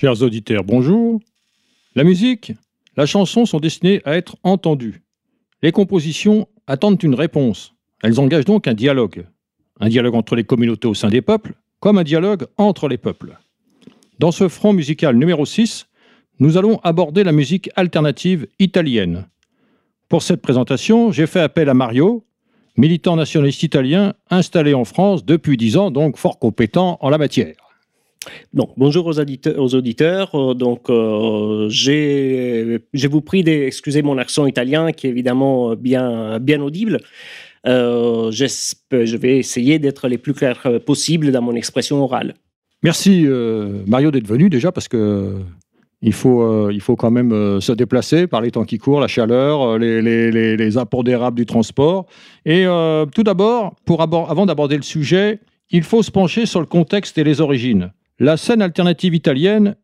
Chers auditeurs, bonjour. La musique, la chanson sont destinées à être entendues. Les compositions attendent une réponse. Elles engagent donc un dialogue. Un dialogue entre les communautés au sein des peuples, comme un dialogue entre les peuples. Dans ce front musical numéro 6, nous allons aborder la musique alternative italienne. Pour cette présentation, j'ai fait appel à Mario, militant nationaliste italien installé en France depuis 10 ans, donc fort compétent en la matière. Bonjour aux, auditeurs. Euh, donc, euh, j'ai vous prie d'excuser mon accent italien qui est évidemment bien, bien audible. Euh, je vais essayer d'être le plus clair possible dans mon expression orale. Merci Mario d'être venu déjà parce que il faut, il faut quand même se déplacer par les temps qui courent, la chaleur, les, les, les, impondérables du transport. Et tout d'abord, avant d'aborder le sujet, il faut se pencher sur le contexte et les origines. La scène alternative italienne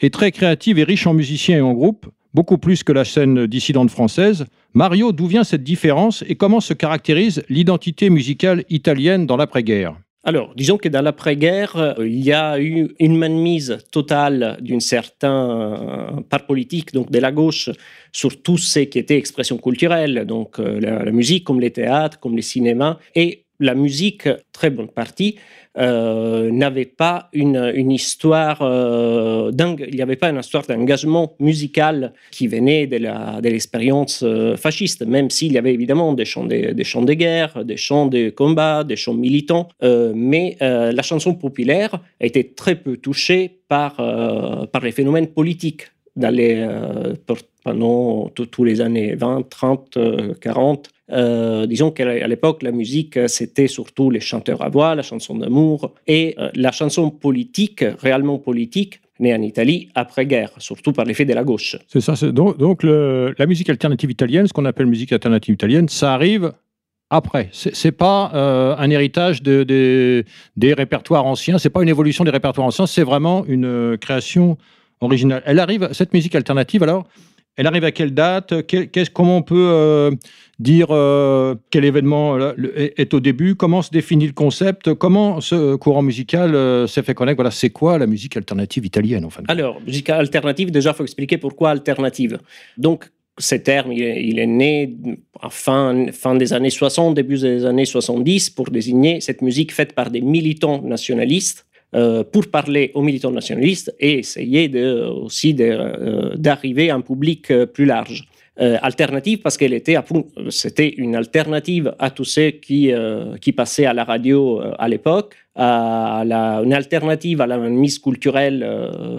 est très créative et riche en musiciens et en groupes, beaucoup plus que la scène dissidente française. Mario, d'où vient cette différence et comment se caractérise l'identité musicale italienne dans l'après-guerre? Alors, disons que dans l'après-guerre, euh, il y a eu une mainmise totale d'une certaine euh, part politique, donc de la gauche, sur tout ce qui était expression culturelle, donc euh, la, la musique comme les théâtres, comme les cinémas, et la musique, très bonne partie, euh, n'avait pas une, une histoire euh, il n'y avait pas une histoire d'engagement musical qui venait de l'expérience euh, fasciste, même s'il y avait évidemment des chants de, des chants de guerre, des chants de combat, des chants militants, mais la chanson populaire été très peu touchée par, par les phénomènes politiques dans les, pendant tous les années 20, 30, 40. Euh, disons qu'à l'époque, la musique, c'était surtout les chanteurs à voix, la chanson d'amour, et euh, la chanson politique, réellement politique, née en Italie après-guerre, surtout par l'effet de la gauche. C'est ça. Donc, la musique alternative italienne, ce qu'on appelle musique alternative italienne, ça arrive après. C'est pas euh, un héritage de, des répertoires anciens, c'est pas une évolution des répertoires anciens, c'est vraiment une création originale. Elle arrive, cette musique alternative, alors, elle arrive à quelle date? Comment on peut euh, dire euh, quel événement est, au début? Comment se définit le concept? Comment ce courant musical euh, s'est fait connaître? Voilà, c'est quoi la musique alternative italienne en fait Alors, musique alternative, déjà, il faut expliquer pourquoi alternative. Donc, ce terme, il est, né à fin, fin des années 60, début des années 70, pour désigner cette musique faite par des militants nationalistes euh, pour parler aux militants nationalistes et essayer de, aussi euh, d'arriver à un public euh, plus large. alternative parce qu'elle était c'était une alternative à tous ceux qui, qui passaient à la radio à l'époque, à une alternative à la mise culturelle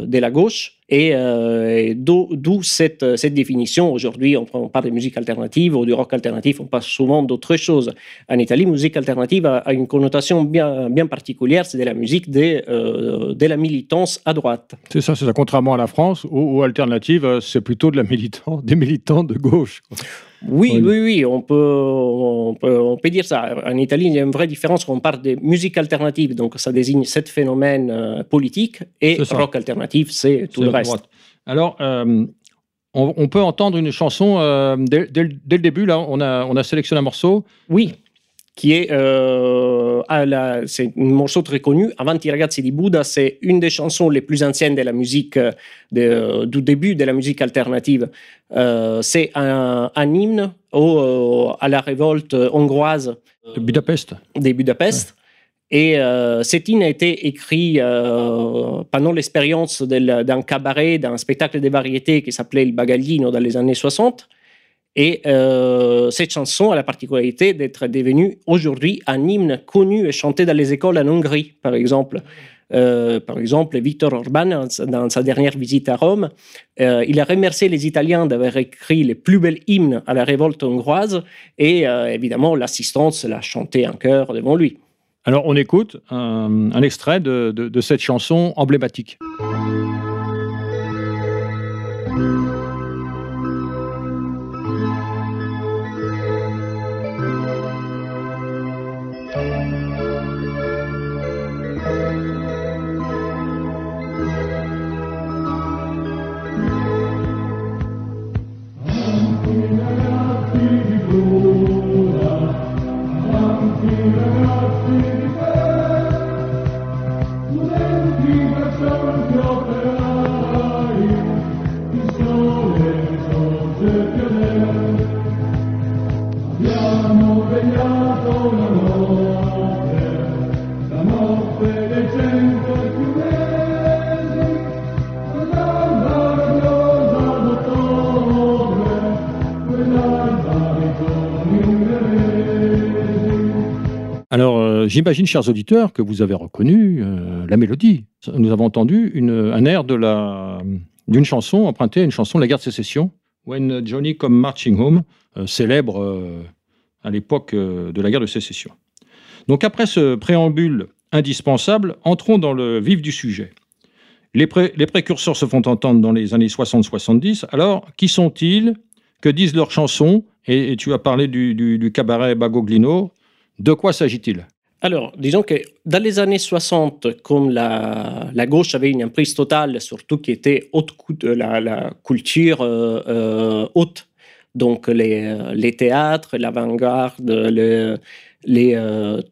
de la gauche et, euh, d'où cette, cette, définition. Aujourd'hui, on, parle de musique alternative ou du rock alternatif, on parle souvent d'autres choses. En Italie, musique alternative a, une connotation bien, particulière, c'est de la musique de, euh, la militance à droite. C'est ça, c'est ça. Contrairement à la France, où, alternative, c'est plutôt de la militant, des militants de gauche. Oui, oui, oui, on peut, on peut, on, peut, dire ça. En Italie, il y a une vraie différence quand on parle de musique alternative, donc ça désigne ce phénomène euh, politique, et rock alternatif, c'est tout le reste. Alors, euh, on, peut entendre une chanson euh, dès, dès, le début, là, on a, on a sélectionné un morceau. Oui qui est, euh, c'est un morceau très connu. Avanti ragazzi di Buddha, c'est une des chansons les plus anciennes de la musique, de, euh, du début de la musique alternative. Euh, c'est un, un, hymne au, euh, à la révolte hongroise de Budapest. De Budapest. Et euh, cet hymne a été écrit euh, pendant l'expérience d'un cabaret, d'un spectacle de variétés qui s'appelait le Bagaglino dans les années 60. Et euh, cette chanson a la particularité d'être devenue aujourd'hui un hymne connu et chanté dans les écoles en Hongrie, par exemple. Euh, par exemple, Victor Orban, dans sa dernière visite à Rome, euh, il a remercié les Italiens d'avoir écrit les plus belles hymnes à la révolte hongroise et évidemment l'assistance l'a chanté en chœur devant lui. Alors on écoute un, extrait de cette chanson emblématique. J'imagine, chers auditeurs, que vous avez reconnu la mélodie. Nous avons entendu un air d'une chanson empruntée à une chanson de la guerre de sécession, When Johnny Come Marching Home, célèbre à l'époque de la guerre de sécession. Donc après ce préambule indispensable, entrons dans le vif du sujet. Les, précurseurs se font entendre dans les années 60-70. Alors, qui sont-ils? Que disent leurs chansons? Et, tu as parlé du, cabaret Bagoglino. De quoi s'agit-il? Alors, disons que dans les années 60, comme la, gauche avait une emprise totale, surtout qui était haute, la, la culture euh, euh, haute, donc les, théâtres, l'avant-garde, euh,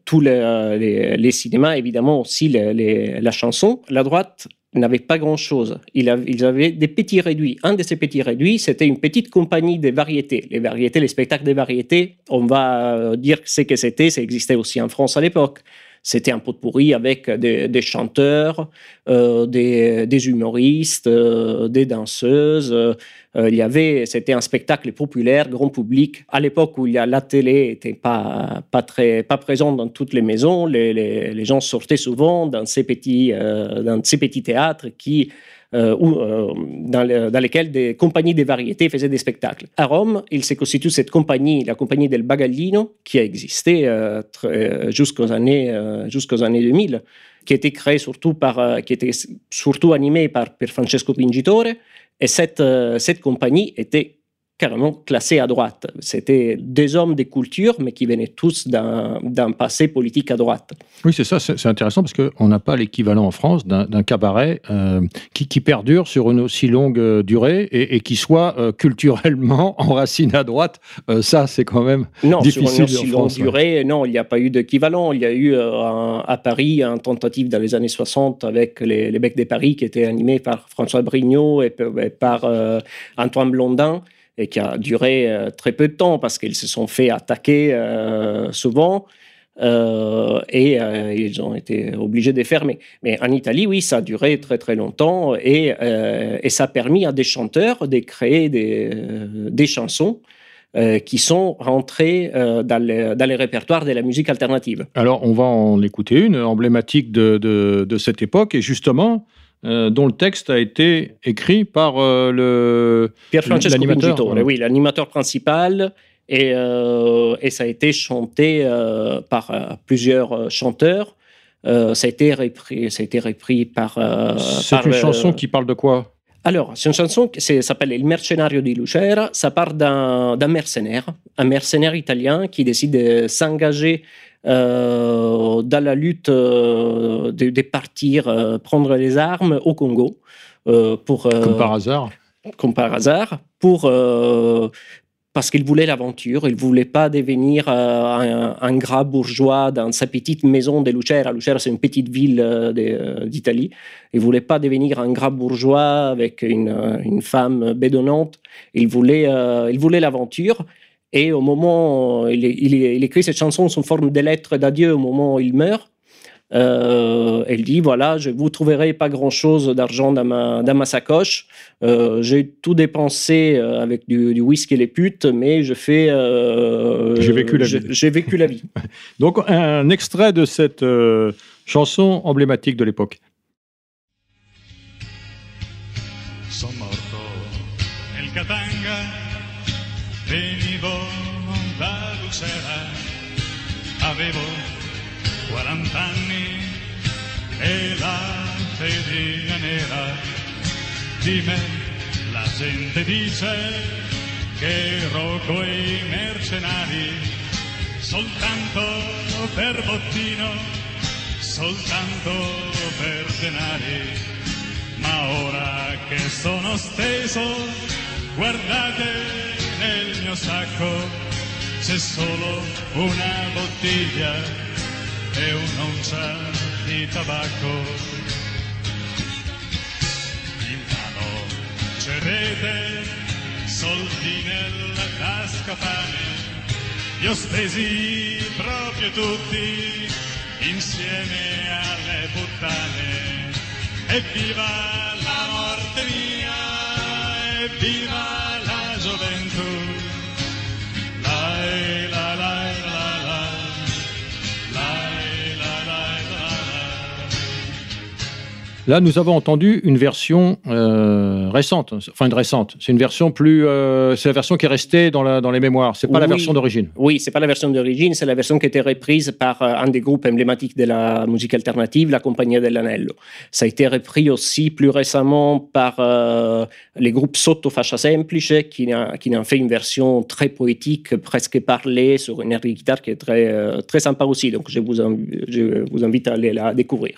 tous les, cinémas, évidemment aussi la chanson, la droite n'avait pas grand-chose. Ils avaient des petits réduits. Un de ces petits réduits, c'était une petite compagnie de variétés. Les variétés, les spectacles des variétés, on va euh, dire ce que c'était, ça existait aussi en France à l'époque. C'était un pot de pourri avec des, chanteurs, euh, des, humoristes, euh, des danseuses. Euh, il y avait, c'était un spectacle populaire, grand public. À l'époque où il y a, la télé n'était pas, pas, très, pas présente dans toutes les maisons, les, les, gens sortaient souvent dans ces petits, dans ces petits théâtres qui euh, euh, dans, lesquels des compagnies de variétés faisaient des spectacles. À Rome, il s'est constitué cette compagnie, la compagnie del Bagallino, qui a existé euh, jusqu'aux années, jusqu'aux années 2000, qui était créée surtout par, qui était surtout animée par, par Francesco Pingitore. Et cette, cette compagnie était carrément classés à droite. C'était des hommes des cultures, mais qui venaient tous d'un passé politique à droite. Oui, c'est ça, c'est intéressant parce qu'on n'a pas l'équivalent en France d'un cabaret euh, qui, qui, perdure sur une aussi longue euh, durée et, qui soit euh, culturellement enraciné à droite. ça, c'est quand même non, difficile. Sur une aussi longue durée, non, il n'y a pas eu d'équivalent. Il y a eu à Paris une tentative dans les années 60 avec les, les Becs des Paris qui était animé par François Brignot et, et par Antoine Blondin et qui a duré euh, très peu de temps parce qu'ils se sont fait attaquer euh, souvent. Euh, et ils ont été obligés de fermer. Mais en Italie, oui, ça a duré très très longtemps et, ça a permis à des chanteurs de créer des, chansons qui sont rentrées dans, les, répertoires de la musique alternative. Alors, on va en écouter une emblématique de, de cette époque et justement, euh, dont le texte a été écrit par euh, le Pier Francesco Pingitore, oui, l'animateur principal, et, euh, et, ça a été chanté par plusieurs chanteurs. ça, a été repris, ça a été repris par. C'est une chanson qui parle de quoi? Alors, c'est une chanson qui s'appelle Il mercenario di Lucera. Ça part d'un mercenaire, un mercenaire italien qui décide de s'engager dans la lutte euh, de, partir euh, prendre les armes au Congo. pour, comme par hasard Comme par hasard, pour, parce qu'il voulait l'aventure, il ne voulait pas devenir un, un, gras bourgeois dans sa petite maison de Lucera. Lucera, c'est une petite ville d'Italie. Il ne voulait pas devenir un gras bourgeois avec une, une femme bédonnante. Il voulait, il voulait l'aventure. Et au moment, il, il, écrit cette chanson sous forme de lettre d'adieu au moment où il meurt. Euh, elle dit voilà, je vous trouverai pas grand chose d'argent dans ma, dans ma sacoche. Euh, j'ai tout dépensé euh, avec du, whisky et les putes, mais je fais. j'ai vécu la vie. J'ai vécu la vie. Donc un extrait de cette chanson emblématique de l'époque. Avevo 40 anni e la fedina nera di me la gente dice che ero coi mercenari soltanto per bottino, soltanto per denari. Ma ora che sono steso, guardate nel mio sacco c'è solo una bottiglia e un'oncia di tabacco. In mano c'è rete, soldi nella tasca pane, li ho spesi proprio tutti insieme alle puttane. Evviva la morte mia, evviva gioventù. La, la, la, la, Là, nous avons entendu une version euh, récente, enfin une récente. C'est une version plus, euh, c'est la version qui est restée dans, la, dans les mémoires. C'est pas la Oui. version d'origine. Oui, c'est pas la version d'origine, c'est la version qui a été reprise par euh, un des groupes emblématiques de la musique alternative, la Compagnia dell'Anello. Ça a été repris aussi plus récemment par euh, les groupes Sotto Fascia Semplice, qui a, qui a fait une version très poétique, presque parlée, sur une air de guitare qui est très, très sympa aussi. Donc je vous, inv- je vous invite à aller la découvrir.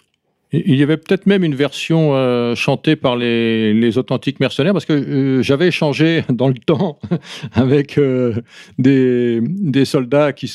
Il y avait peut-être même une version euh, chantée par les, les authentiques mercenaires, parce que euh, j'avais échangé dans le temps avec euh, des, des soldats qui,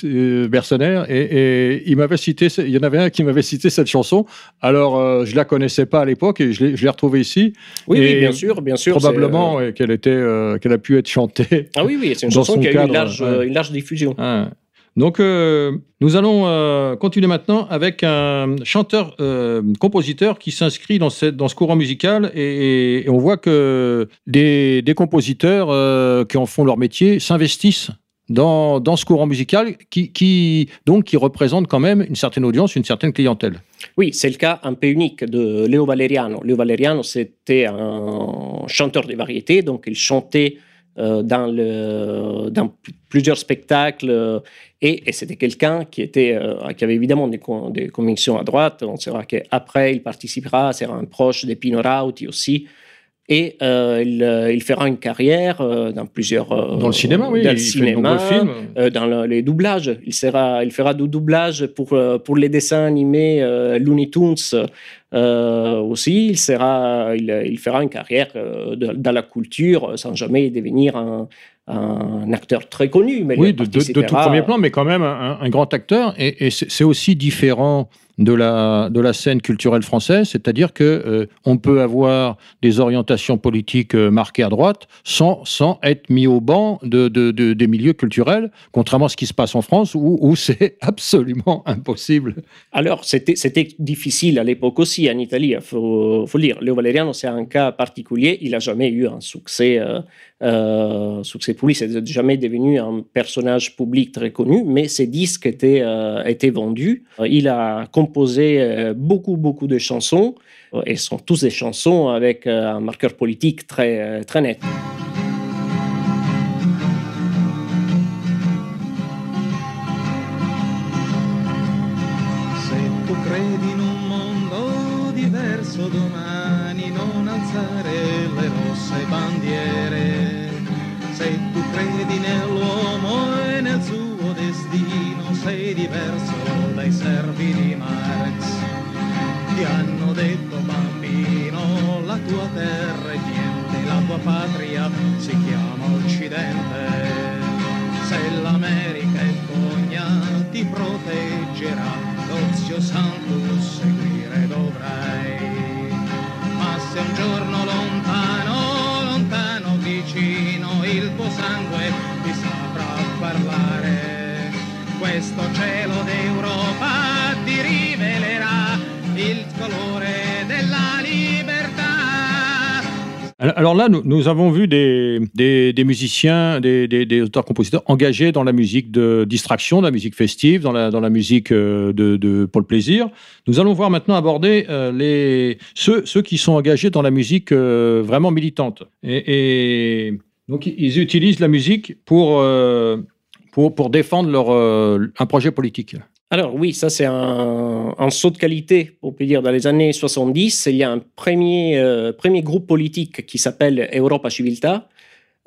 mercenaires, et, et cité, il y en avait un qui m'avait cité cette chanson. Alors, euh, je la connaissais pas à l'époque, et je l'ai je retrouvée ici. Oui, Et oui, bien sûr, bien sûr. Probablement qu'elle était, qu'elle a pu être chantée. Ah oui, oui, c'est une chanson son qui a eu une large, ouais. une large diffusion. Ah. Donc, euh, nous allons euh, continuer maintenant avec un chanteur-compositeur qui s'inscrit dans, dans ce courant musical et, on voit que des, des compositeurs euh, qui en font leur métier s'investissent dans, dans ce courant musical qui, qui, donc, qui représente quand même une certaine audience, une certaine clientèle. Oui, c'est le cas un peu unique de Leo Valeriano. Leo Valeriano, c'était un chanteur de variété, donc il chantait euh, dans, le, dans plusieurs spectacles euh, et, c'était quelqu'un qui, était, euh, qui avait évidemment des, con- des convictions à droite. On saura qu'après, il participera, sera un proche de Pino Rauti aussi. Et euh, il, euh, il fera une carrière euh, dans plusieurs. euh, Dans le cinéma, oui. Dans il le cinéma, films. dans le- les doublages. Il, sera, il fera du doublage pour, pour les dessins animés Looney Tunes aussi. Il, sera, il, il fera une carrière de- dans la culture sans jamais devenir un, un acteur très connu. Mais Oui, de, de- de tout premier plan, mais quand même un, un grand acteur. Et, c'est aussi différent de la, de la scène culturelle française, c'est-à-dire que euh, on peut avoir des orientations politiques euh, marquées à droite sans, sans être mis au banc de, de- de- des milieux culturels, contrairement à ce qui se passe en France où, c'est absolument impossible. Alors, c'était difficile à l'époque aussi en Italie, il faut, faut le Valeriano, c'est un cas particulier. Il n'a jamais eu un succès, euh, succès public. C'est jamais devenu un personnage public très connu, mais ses disques étaient, euh, étaient vendus. Euh, Il a composé euh, beaucoup, beaucoup de chansons, et sont tous des chansons avec un marqueur politique très, très net. Nous, avons vu des, musiciens, des, auteurs-compositeurs engagés dans la musique de distraction, dans la musique festive, dans la, musique euh, pour le plaisir. Nous allons voir maintenant aborder euh, ceux, qui sont engagés dans la musique euh, vraiment militante. Et, donc, ils utilisent la musique pour, défendre un projet politique. Alors oui, ça c'est un, saut de qualité, on peut dire, dans les années 70. Il y a un premier, euh, premier groupe politique qui s'appelle Europa Civiltà,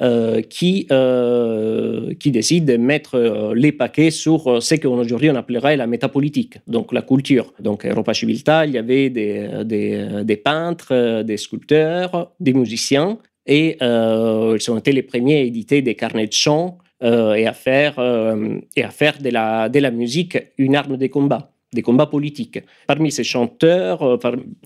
euh, qui, euh, qui décide de mettre les paquets sur ce qu'aujourd'hui on appellerait la métapolitique, donc la culture. Donc Europa Civiltà, il y avait des, des, des peintres, des sculpteurs, des musiciens, et ils ont été les premiers à éditer des carnets de chants et à faire, euh, et à faire de, la, de la musique une arme de combat, des combats politiques. Parmi ces chanteurs, euh,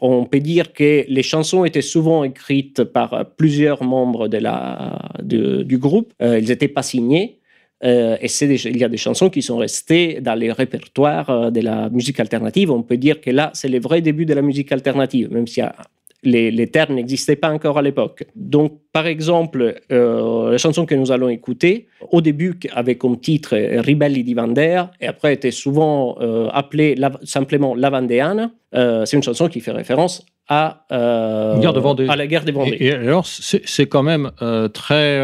on peut dire que les chansons étaient souvent écrites par euh, plusieurs membres de la, du groupe. Euh, ils n'étaient pas signés. Euh, et des- il y a des chansons qui sont restées dans les répertoires euh, de la musique alternative. On peut dire que là, c'est le vrai début de la musique alternative, même si les, les termes n'existaient pas encore à l'époque. Donc, par exemple, euh, la chanson que nous allons écouter, au début avait comme titre euh, Ribelli di Vandea, et après était souvent euh, appelée la- simplement La Vandeana. Euh, c'est une chanson qui fait référence à, Guerre de Vendée. à la guerre des Vendées. Et, et alors, c'est quand même très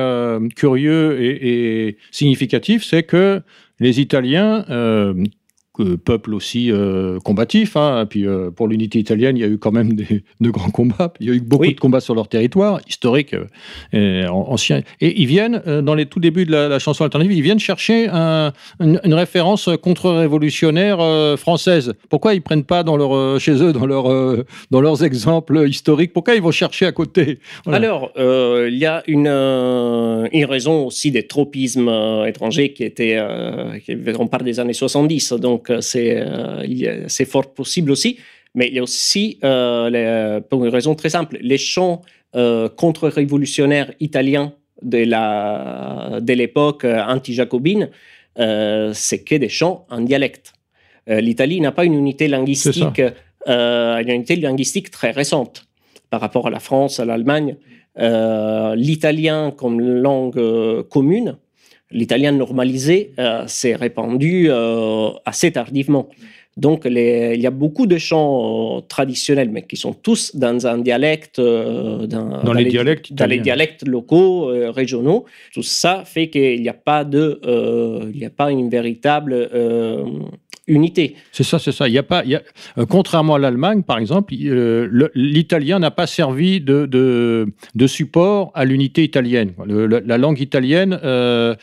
curieux et, et significatif, c'est que les Italiens, euh, peuple aussi euh, combatif, hein, puis euh, pour l'unité italienne, il y a eu quand même des, de grands combats, il y a eu beaucoup Oui. de combats sur leur territoire, historique, euh, et an- ancien. Et ils viennent, euh, dans les tout débuts de la, la chanson alternative, ils viennent chercher un- une, une référence contre-révolutionnaire française. Pourquoi ils prennent pas dans leur, chez eux, dans, leur, dans leurs exemples historiques, pourquoi ils vont chercher à côté? Voilà. Alors, il y a une, une raison aussi des tropismes étrangers qui étaient, qui- on parle des années 70, donc euh, c'est euh, a- c'est fort possible aussi. Mais il y a aussi, euh, les- pour une raison très simple, les chants euh, contre-révolutionnaires italiens de l'époque euh, anti-jacobine, euh, c'est que des chants en dialecte. Euh, L'Italie n'a pas une unité linguistique, euh, une unité linguistique très récente par rapport à la France, à l'Allemagne. Euh, l'italien comme langue euh, commune, l'italien normalisé, euh, s'est répandu euh, assez tardivement. Donc, les- il y a beaucoup de chants euh, traditionnels, mais qui sont tous dans un dialecte, dans, Dans les dialectes dans les italiens. dialectes locaux, régionaux. Tout ça fait qu'il n'y a pas de, il n'y a pas une véritable unité. C'est ça, c'est ça. Il y a pas, il y a, euh, contrairement à l'Allemagne, par exemple, euh, l'italien n'a pas servi de, de, de support à l'unité italienne. Le- la langue italienne, euh,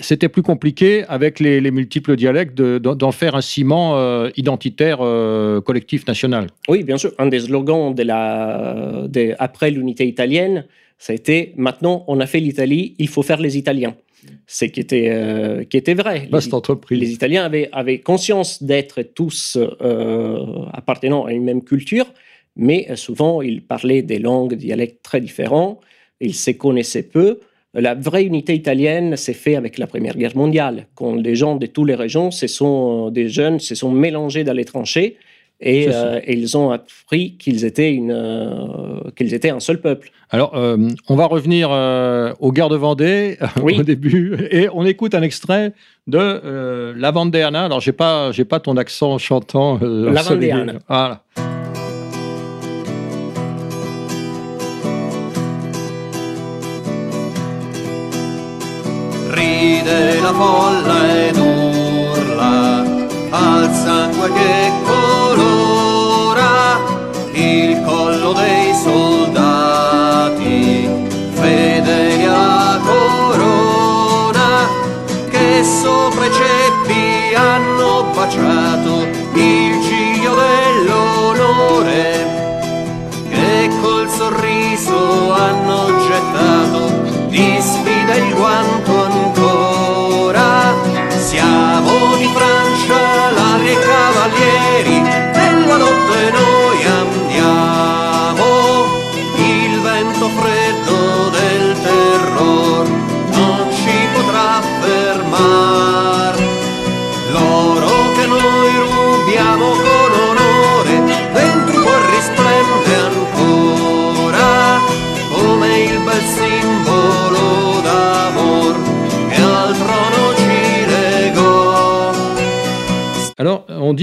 c'était plus compliqué avec les, les multiples dialectes de- d'en faire un ciment euh, identitaire collectif national. Oui, bien sûr. Un des slogans de la, après l'unité italienne, ça a été maintenant on a fait l'Italie, il faut faire les Italiens. C'est qui était, euh, qui était vrai. Vaste Les, Italiens avaient, avaient conscience d'être tous euh, appartenant à une même culture, mais euh, souvent ils parlaient des langues, dialectes très différents, ils se connaissaient peu. La vraie unité italienne s'est faite avec la Première Guerre mondiale, quand les gens de toutes les régions, se sont, des jeunes, se sont mélangés dans les tranchées et, euh, et ils ont appris qu'ils étaient, une, euh, qu'ils étaient un seul peuple. Alors, euh, on va revenir aux guerres de Vendée Oui. au début, et on écoute un extrait de La Vandeana. Alors, j'ai pas, j'ai pas ton accent chantant. La. Vandeana. Voilà.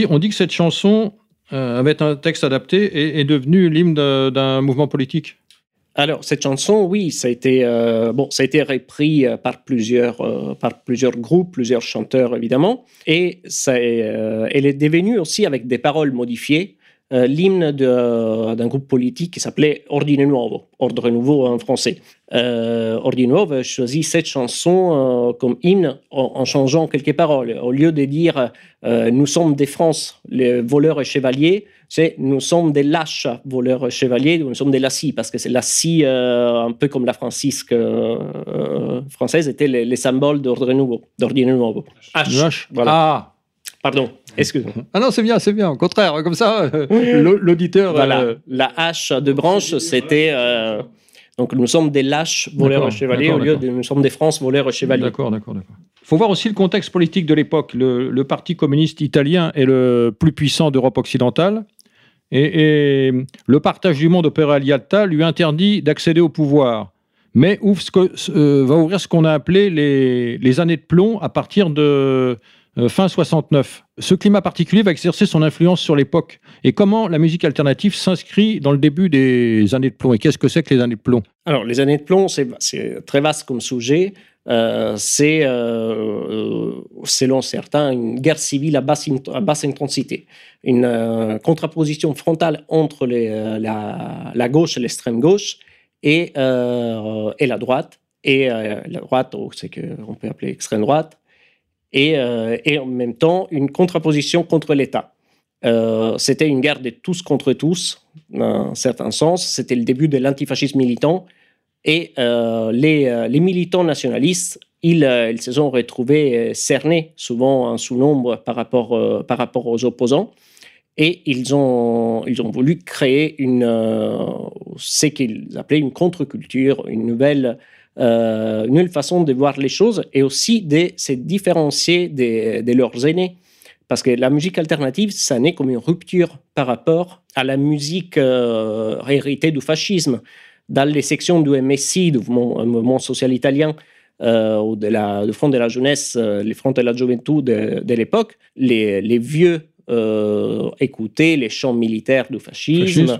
On dit, que cette chanson, euh, avec un texte adapté, est, est devenue l'hymne d'un mouvement politique. Alors, cette chanson, oui, ça a été, euh, bon, ça a été repris euh, par plusieurs, euh, par plusieurs groupes, plusieurs chanteurs, évidemment. Et ça elle est devenue aussi, avec des paroles modifiées, euh, l'hymne de- d'un groupe politique qui s'appelait Ordine Nuovo, Ordre Nouveau en français. Euh, Ordine Nuovo a choisi cette chanson euh, comme hymne en, en changeant quelques paroles. Au lieu de dire euh, Nous sommes des France, les voleurs et chevaliers, c'est Nous sommes des lâches voleurs et chevaliers, ou nous sommes des lacis, parce que c'est la scie, euh, un peu comme la francisque euh, française, était les, les symboles d'Ordre Nouveau, d'Ordine Nuovo. H, voilà. Ah. Pardon, excuse-moi. Ah non, c'est bien, c'est bien. Au contraire, comme ça, euh, l'au- l'auditeur. Voilà, euh, la hache de branche, c'était. euh, donc nous sommes des lâches voleurs chevaliers au lieu de nous sommes des France voleurs chevaliers. D'accord, d'accord, d'accord. Il faut voir aussi le contexte politique de l'époque. Le, le Parti communiste italien est le plus puissant d'Europe occidentale. Et, et le partage du monde opéré à Yalta lui interdit d'accéder au pouvoir. Mais ouvre ce que- euh, va ouvrir ce qu'on a appelé les, les années de plomb à partir de, fin 69. Ce climat particulier va exercer son influence sur l'époque. Et comment la musique alternative s'inscrit dans le début des années de plomb? Et qu'est-ce que c'est que les années de plomb? Alors, les années de plomb, c'est très vaste comme sujet. Euh, c'est, euh, selon certains, une guerre civile à basse, intensité, une contraposition frontale entre la, gauche et l'extrême gauche et, et la droite. Et la droite, oh, c'est qu'on peut appeler extrême droite, euh, et, en même temps une contraposition contre l'État. Euh, c'était une guerre de tous contre tous, dans un certain sens. C'était le début de l'antifascisme militant. Et euh, les, militants nationalistes, ils, ils, se sont retrouvés cernés, souvent en sous-nombre par rapport, par rapport aux opposants. Et ils ont, ils ont voulu créer une, ce qu'ils appelaient une contre-culture, une nouvelle euh, une nouvelle façon de voir les choses et aussi de se différencier de, leurs aînés. Parce que la musique alternative, ça n'est comme une rupture par rapport à la musique euh, héritée du fascisme. Dans les sections du MSI, du mouvement, social italien, euh, ou de la, du Front de la jeunesse, les Fronts de la Juventud de, l'époque, les, vieux écoutaient les chants militaires du fascisme.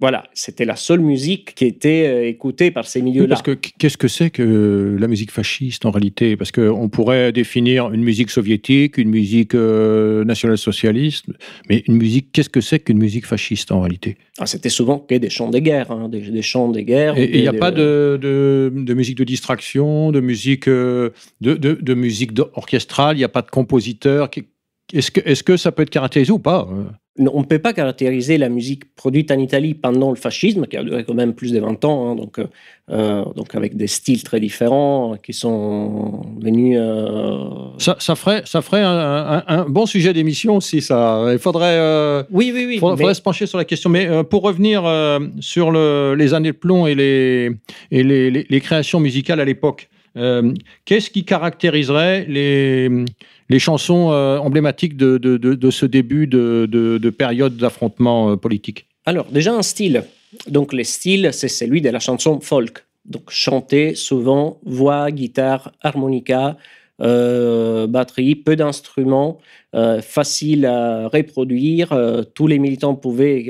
Voilà, c'était la seule musique qui était euh, écoutée par ces milieux-là. parce que qu'est-ce que c'est que la musique fasciste en réalité? Parce qu'on pourrait définir une musique soviétique, une musique euh, nationale-socialiste, mais une musique, qu'est-ce que c'est qu'une musique fasciste en réalité? Ah, C'était souvent que des chants de guerre, hein, des, chants de guerre. Et il n'y a pas de, de, musique de distraction, de musique, euh, de, de, musique orchestrale, il n'y a pas de compositeur. Est-ce que, est que ça peut être caractérisé ou pas on ne peut pas caractériser la musique produite en Italie pendant le fascisme, qui a duré quand même plus de 20 ans, hein, donc, euh, euh, donc avec des styles très différents qui sont venus. Euh, ça, ça, ferait, ça ferait un, bon sujet d'émission aussi, ça. Il faudrait. oui, oui, oui. faudrait se pencher sur la question. Mais pour revenir sur les années de plomb et les, et les créations musicales à l'époque, qu'est-ce qui caractériserait les les chansons euh, emblématiques de, de, ce début de, période d'affrontement euh, politique? Alors, déjà un style. Donc, le style, c'est celui de la chanson folk. Donc, chanter souvent, voix, guitare, harmonica, euh, batterie, peu d'instruments, facile à reproduire. tous les militants pouvaient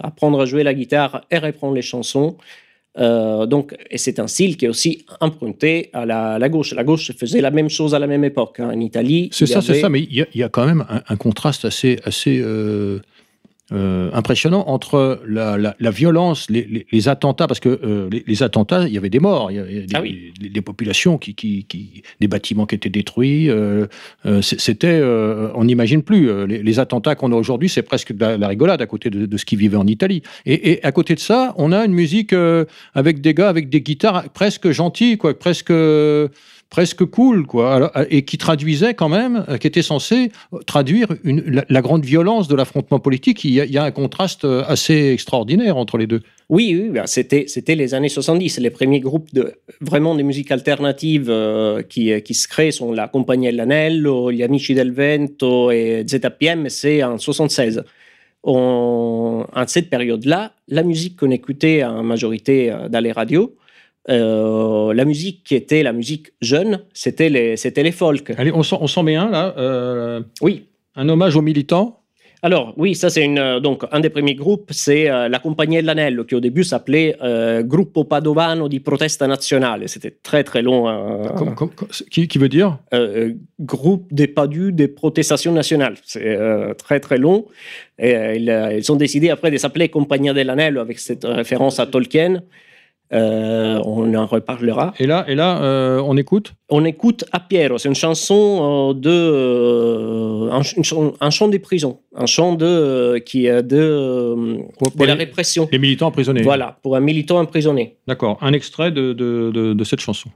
apprendre à jouer la guitare et reprendre les chansons. Euh, donc, et c'est un style qui est aussi emprunté à la, gauche. La gauche faisait la même chose à la même époque. Hein. En Italie. C'est ça, c'est ça, mais il y, a quand même un, contraste assez, assez euh, euh, impressionnant entre la, violence, les, attentats, parce que euh, les, attentats, il y avait des morts, il y avait des, ah populations, qui, qui, des bâtiments qui étaient détruits. Euh, c'était, on n'imagine plus. Les, attentats qu'on a aujourd'hui, c'est presque de la, rigolade à côté de, ce qui vivait en Italie. Et, à côté de ça, on a une musique avec des gars avec des guitares presque gentilles, quoi, presque presque cool, quoi, euh, et qui traduisait quand même, euh, qui était censé traduire la, grande violence de l'affrontement politique. Il y, a, un contraste euh, assez extraordinaire entre les deux. Oui, oui ben, c'était, les années 70. Les premiers groupes de vraiment de musique alternative qui, qui se créent sont la Compagnie L'Anello, gli Amici del Vento et ZPM, c'est en 76. en cette période-là, la musique qu'on écoutait en majorité dans les radios, euh, la musique qui était la musique jeune, c'était les, c'était les folk. Allez, on s'en, on met un là. Euh, oui. Un hommage aux militants. Alors oui, ça c'est une, euh, donc un des premiers groupes, c'est la Compagnie L'Anello qui au début s'appelait Gruppo Padovano di Protesta Nazionale. C'était très très long. qui, qui, veut dire? Groupe des Padus des protestations nationales. C'est très très long. Et ils, ils, ont décidé après de s'appeler Compagnia dell'Anello avec cette référence à Tolkien. Euh, on en reparlera. Et là, et là euh, on écoute? On écoute A Piero, c'est une chanson euh, de. Un, chant des prisons, un chant de, qui est de, la répression. Les militants emprisonnés. Voilà, pour un militant emprisonné. D'accord, un extrait de, de, de cette chanson.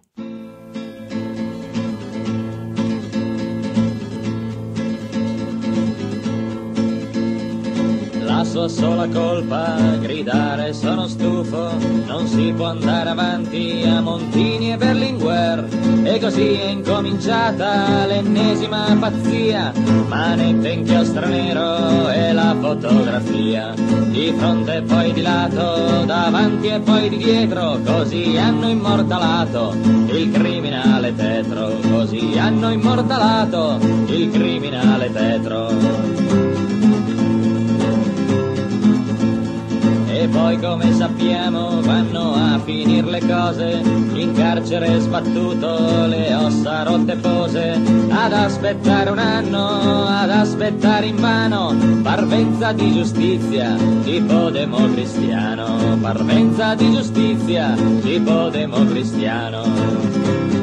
Sua sola colpa, gridare sono stufo, non si può andare avanti a Montini e Berlinguer. E così è incominciata l'ennesima pazzia, manette inchiostro nero e la fotografia. Di fronte e poi di lato, davanti e poi di dietro, così hanno immortalato il criminale tetro, così hanno immortalato il criminale tetro. E poi come sappiamo vanno a finire le cose. In carcere sbattuto le ossa rotte pose. Ad aspettare un anno, ad aspettare in vano. Parvenza di giustizia, tipo democristiano Parvenza di giustizia, tipo democristiano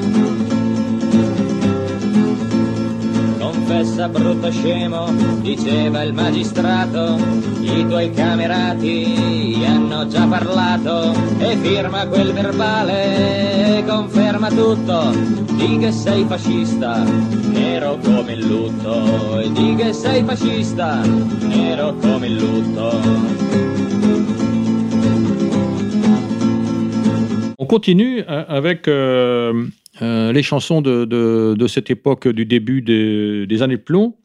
confessa brutto scemo, diceva il magistrato, i tuoi camerati hanno già parlato e firma quel verbale e conferma tutto, di che sei fascista, nero come il lutto, e di che sei fascista, nero come il lutto. On continue euh, avec euh, euh, les chansons de, de, de, cette époque du début des, des, années de plomb,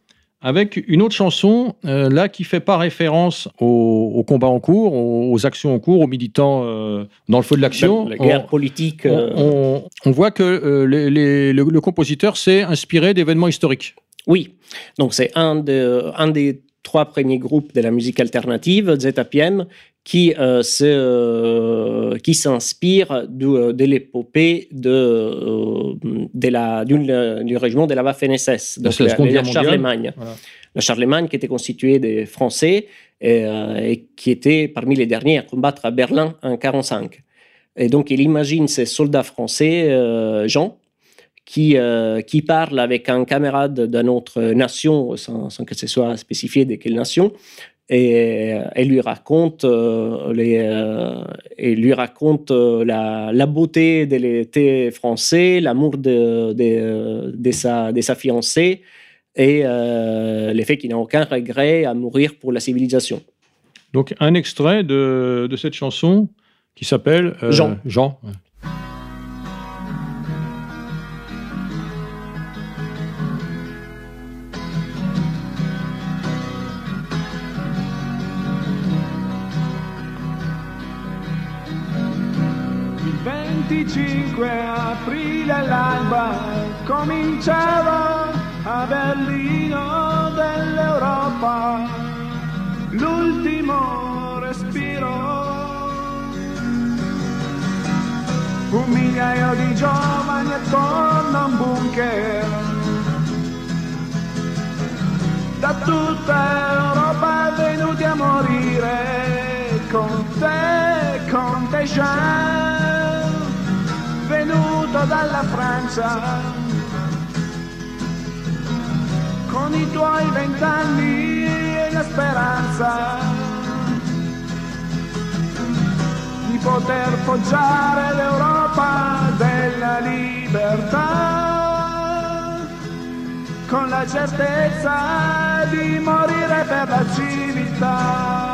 avec une autre chanson, euh, là, qui fait pas référence au, au, combat en cours, aux, aux, actions en cours, aux militants euh, dans le feu de l'action. La, la, guerre on, politique. On, voit que les, les, le, le, compositeur s'est inspiré d'événements historiques. Oui, donc c'est un, de, un des trois premiers groupes de la musique alternative, ZAPM, qui, euh, euh, qui s'inspire de, de l'épopée de, euh, de la, du régiment de la Waffen-SS, donc la, la, la Charlemagne. Voilà. La Charlemagne qui était constituée des Français et, et, qui était parmi les derniers à combattre à Berlin en 1945. Et donc il imagine ces soldats français, Jean, qui, euh, qui parle avec un camarade d'une autre nation, sans, sans, que ce soit spécifié de quelle nation, et, et lui raconte, euh, les, euh, et lui raconte la, la, beauté de l'été français, l'amour de, de, de, sa, de sa fiancée et le fait qu'il n'a aucun regret à mourir pour la civilisation. Donc un extrait de, de cette chanson qui s'appelle Jean. Jean. 25 aprile all'alba cominciava a Berlino dell'Europa. L'ultimo respiro. Un migliaio di giovani attorno a un bunker. Da tutta Europa venuti a morire. Con te, con te Jean, dalla Francia, con i tuoi vent'anni e la speranza di poter poggiare l'Europa della libertà con la certezza di morire per la civiltà.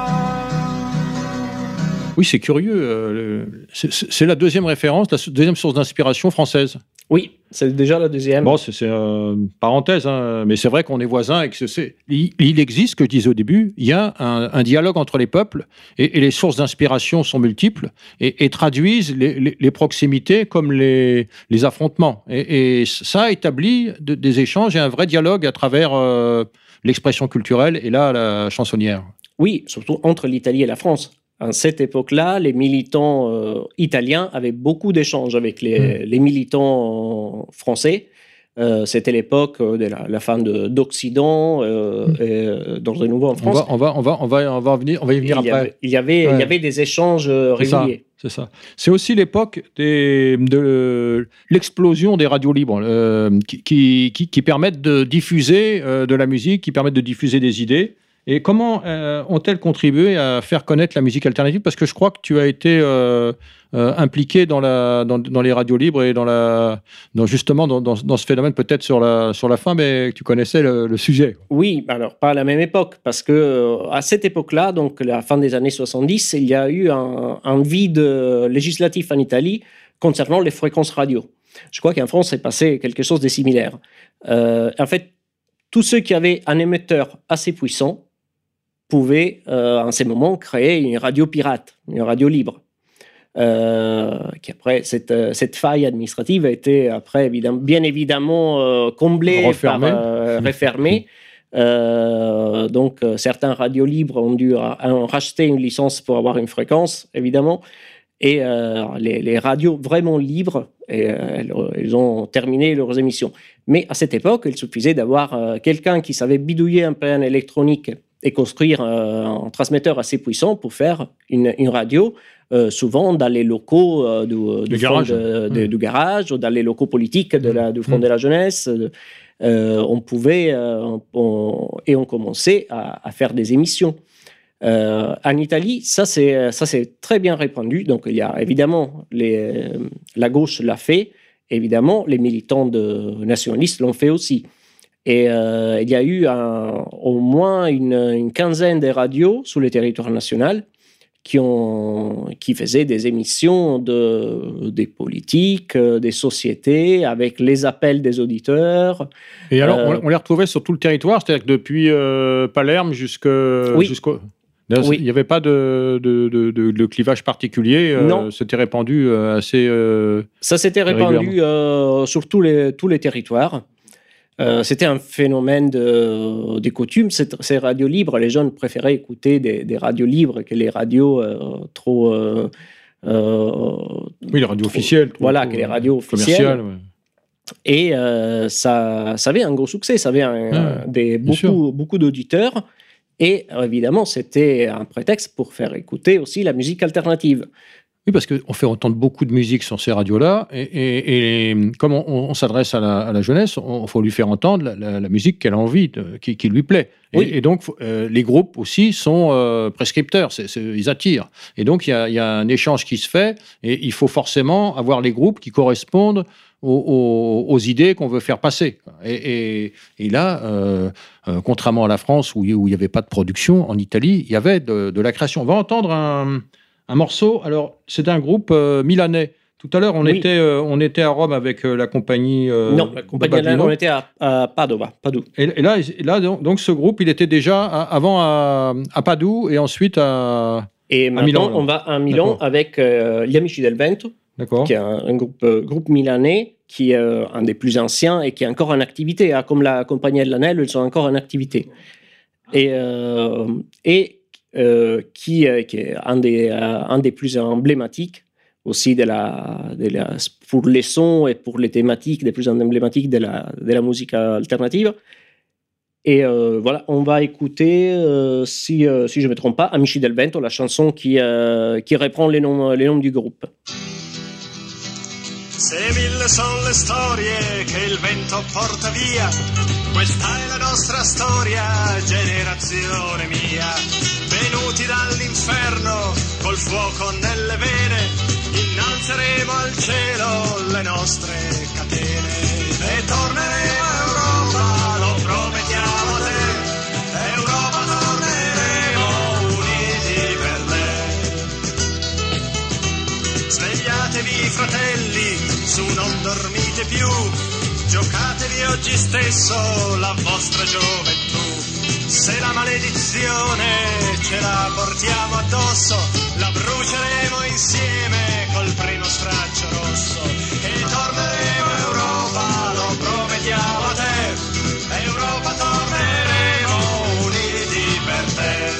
Oui, c'est curieux. Euh, c'est la deuxième référence, la deuxième source d'inspiration française. Oui, c'est déjà la deuxième. Bon, c'est euh, une parenthèse, hein, mais c'est vrai qu'on est voisins et que c'est. Il, il, existe, que je disais au début, il y a un, un dialogue entre les peuples et, et les sources d'inspiration sont multiples et, et traduisent les, les, les, proximités comme les, les affrontements. Et, ça établit de, des échanges et un vrai dialogue à travers euh, l'expression culturelle et là, la chansonnière. Oui, surtout entre l'Italie et la France à cette époque-là, les militants euh, italiens avaient beaucoup d'échanges avec les, mmh. les, militants français. Euh, C'était l'époque de la, la, fin d'Occident euh, mmh. dans le nouveau en France. On va, on va, on va, on va, venir, on va y venir il après. Y avait, il, y avait, ouais. il y avait des échanges réguliers. C'est ça. C'est aussi l'époque de l'explosion des radios libres euh, qui, qui, qui, qui, permettent de diffuser euh, de la musique, qui permettent de diffuser des idées Et comment euh, ont-elles contribué à faire connaître la musique alternative? Parce que je crois que tu as été euh, euh, impliqué dans, les radios libres et dans justement dans, ce phénomène peut-être sur la, fin, mais tu connaissais le, sujet. Oui, alors pas à la même époque, parce que à cette époque-là, donc la fin des années 70, il y a eu un, vide législatif en Italie concernant les fréquences radio. Je crois qu'en France, c'est passé quelque chose de similaire. En fait, tous ceux qui avaient un émetteur assez puissant pouvaient, euh, en ces moments, créer une radio pirate, une radio libre. Euh, qui après cette, euh, cette faille administrative a été après évidemment, bien évidemment comblée Refermée. par refermée. Euh, donc euh, certains radios libres ont dû racheter une licence pour avoir une fréquence évidemment et euh, les, les radios vraiment libres et, elles, elles ont terminé leurs émissions. Mais à cette époque, il suffisait d'avoir quelqu'un qui savait bidouiller un peu en électronique et construire euh, un transmetteur assez puissant pour faire une, une radio, euh, souvent dans les locaux euh, du, garage. de- de- Mm. du garage ou dans les locaux politiques de la, du Front Mm. de la Jeunesse. Euh, on pouvait on- et on commençait à, à faire des émissions. En Italie, ça c'est ça c'est très bien répandu. Donc il y a évidemment les, la gauche l'a fait, évidemment les militants de nationalistes l'ont fait aussi. Et euh, il y a eu un- au moins une, une quinzaine de radios sur le territoire national qui, ont, qui faisaient des émissions de, des politiques, euh, des sociétés, avec les appels des auditeurs. Et alors, Euh, on, on les retrouvait sur tout le territoire, c'est-à-dire que depuis euh, Palerme Oui. jusqu'au. D'ailleurs, Oui. Il n'y avait pas de, de, de- de- clivage particulier. euh, Non. C'était répandu euh, assez. euh, Ça s'était répandu euh, sur tous les, tous les territoires. Euh, C'était un phénomène de, des coutumes. Ces radios libres, les jeunes préféraient écouter des, des radios libres que les radios euh, trop. euh, oui, les radios officielles. Voilà, trop, que les radios officielles. commerciales, ouais. Et ça, ça avait un gros succès, ça avait un- Ouais, des, sûr. beaucoup, beaucoup d'auditeurs. Et évidemment, c'était un prétexte pour faire écouter aussi la musique alternative. Oui, parce qu'on fait entendre beaucoup de musique sur ces radios-là, et, et- et comme on, on s'adresse à la, à la jeunesse, il faut lui faire entendre la, la- la musique qu'elle a envie, de- qui, qui lui plaît. Et, Oui. et donc, euh, les groupes aussi sont euh, prescripteurs, ils attirent. Et donc, il y a, il y a un échange qui se fait, et il faut forcément avoir les groupes qui correspondent aux, aux- aux idées qu'on veut faire passer. Et, là, euh, euh, contrairement à la France, où il n'y avait pas de production, en Italie, il y avait de, de la création. On va entendre un un morceau. Alors, c'est un groupe euh, milanais. Tout à l'heure, on, Oui. était, euh, on était à Rome avec euh, la compagnie. non, la compagnie. Alain, on était à, à Padova, Padoue. Et, et là, et là donc, donc, ce groupe, il était déjà à- avant à, à Padoue et ensuite à. Et maintenant, Milan, là. on va à Milan avec gli Amici del Vento, qui est un, un groupe, groupe milanais qui est un des plus anciens et qui est encore en activité. hein, comme la compagnie de l'Anel, ils sont encore en activité. Et, et qui, euh, qui est un des, euh, un des plus emblématiques aussi de la, de la, pour les sons et pour les thématiques des plus emblématiques de la, de la musique alternative. Et euh, voilà, on va écouter, euh, si, euh, si je ne me trompe pas, Amici del Vento, la chanson qui, euh, qui reprend les noms, les noms du groupe. Se mille sono le storie che il vento porta via, questa è la nostra storia, generazione mia. Venuti dall'inferno col fuoco nelle vene, innalzeremo al cielo le nostre catene e torneremo a Europa, lo promettiamo a te. Europa torneremo uniti per te. Svegliatevi fratelli, su non dormite più, giocatevi oggi stesso la vostra gioventù. Se la maledizione ce la portiamo addosso, la bruceremo insieme col primo straccio rosso. E torneremo Europa, lo promettiamo a te. Europa torneremo uniti per te.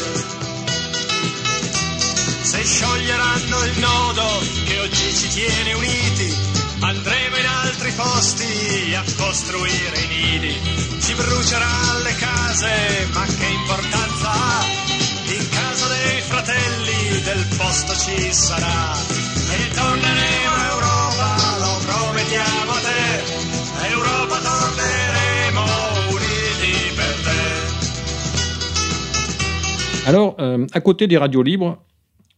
Se scioglieranno il nodo che oggi ci tiene uniti, andremo in altri posti a costruire i nidi. Ci bruceranno le case, ma che importanza ha? In casa dei fratelli del posto ci sarà. E torneremo a Europa, lo promettiamo a te. Europa torneremo uniti per te. Alors, euh, à côté des radios libres,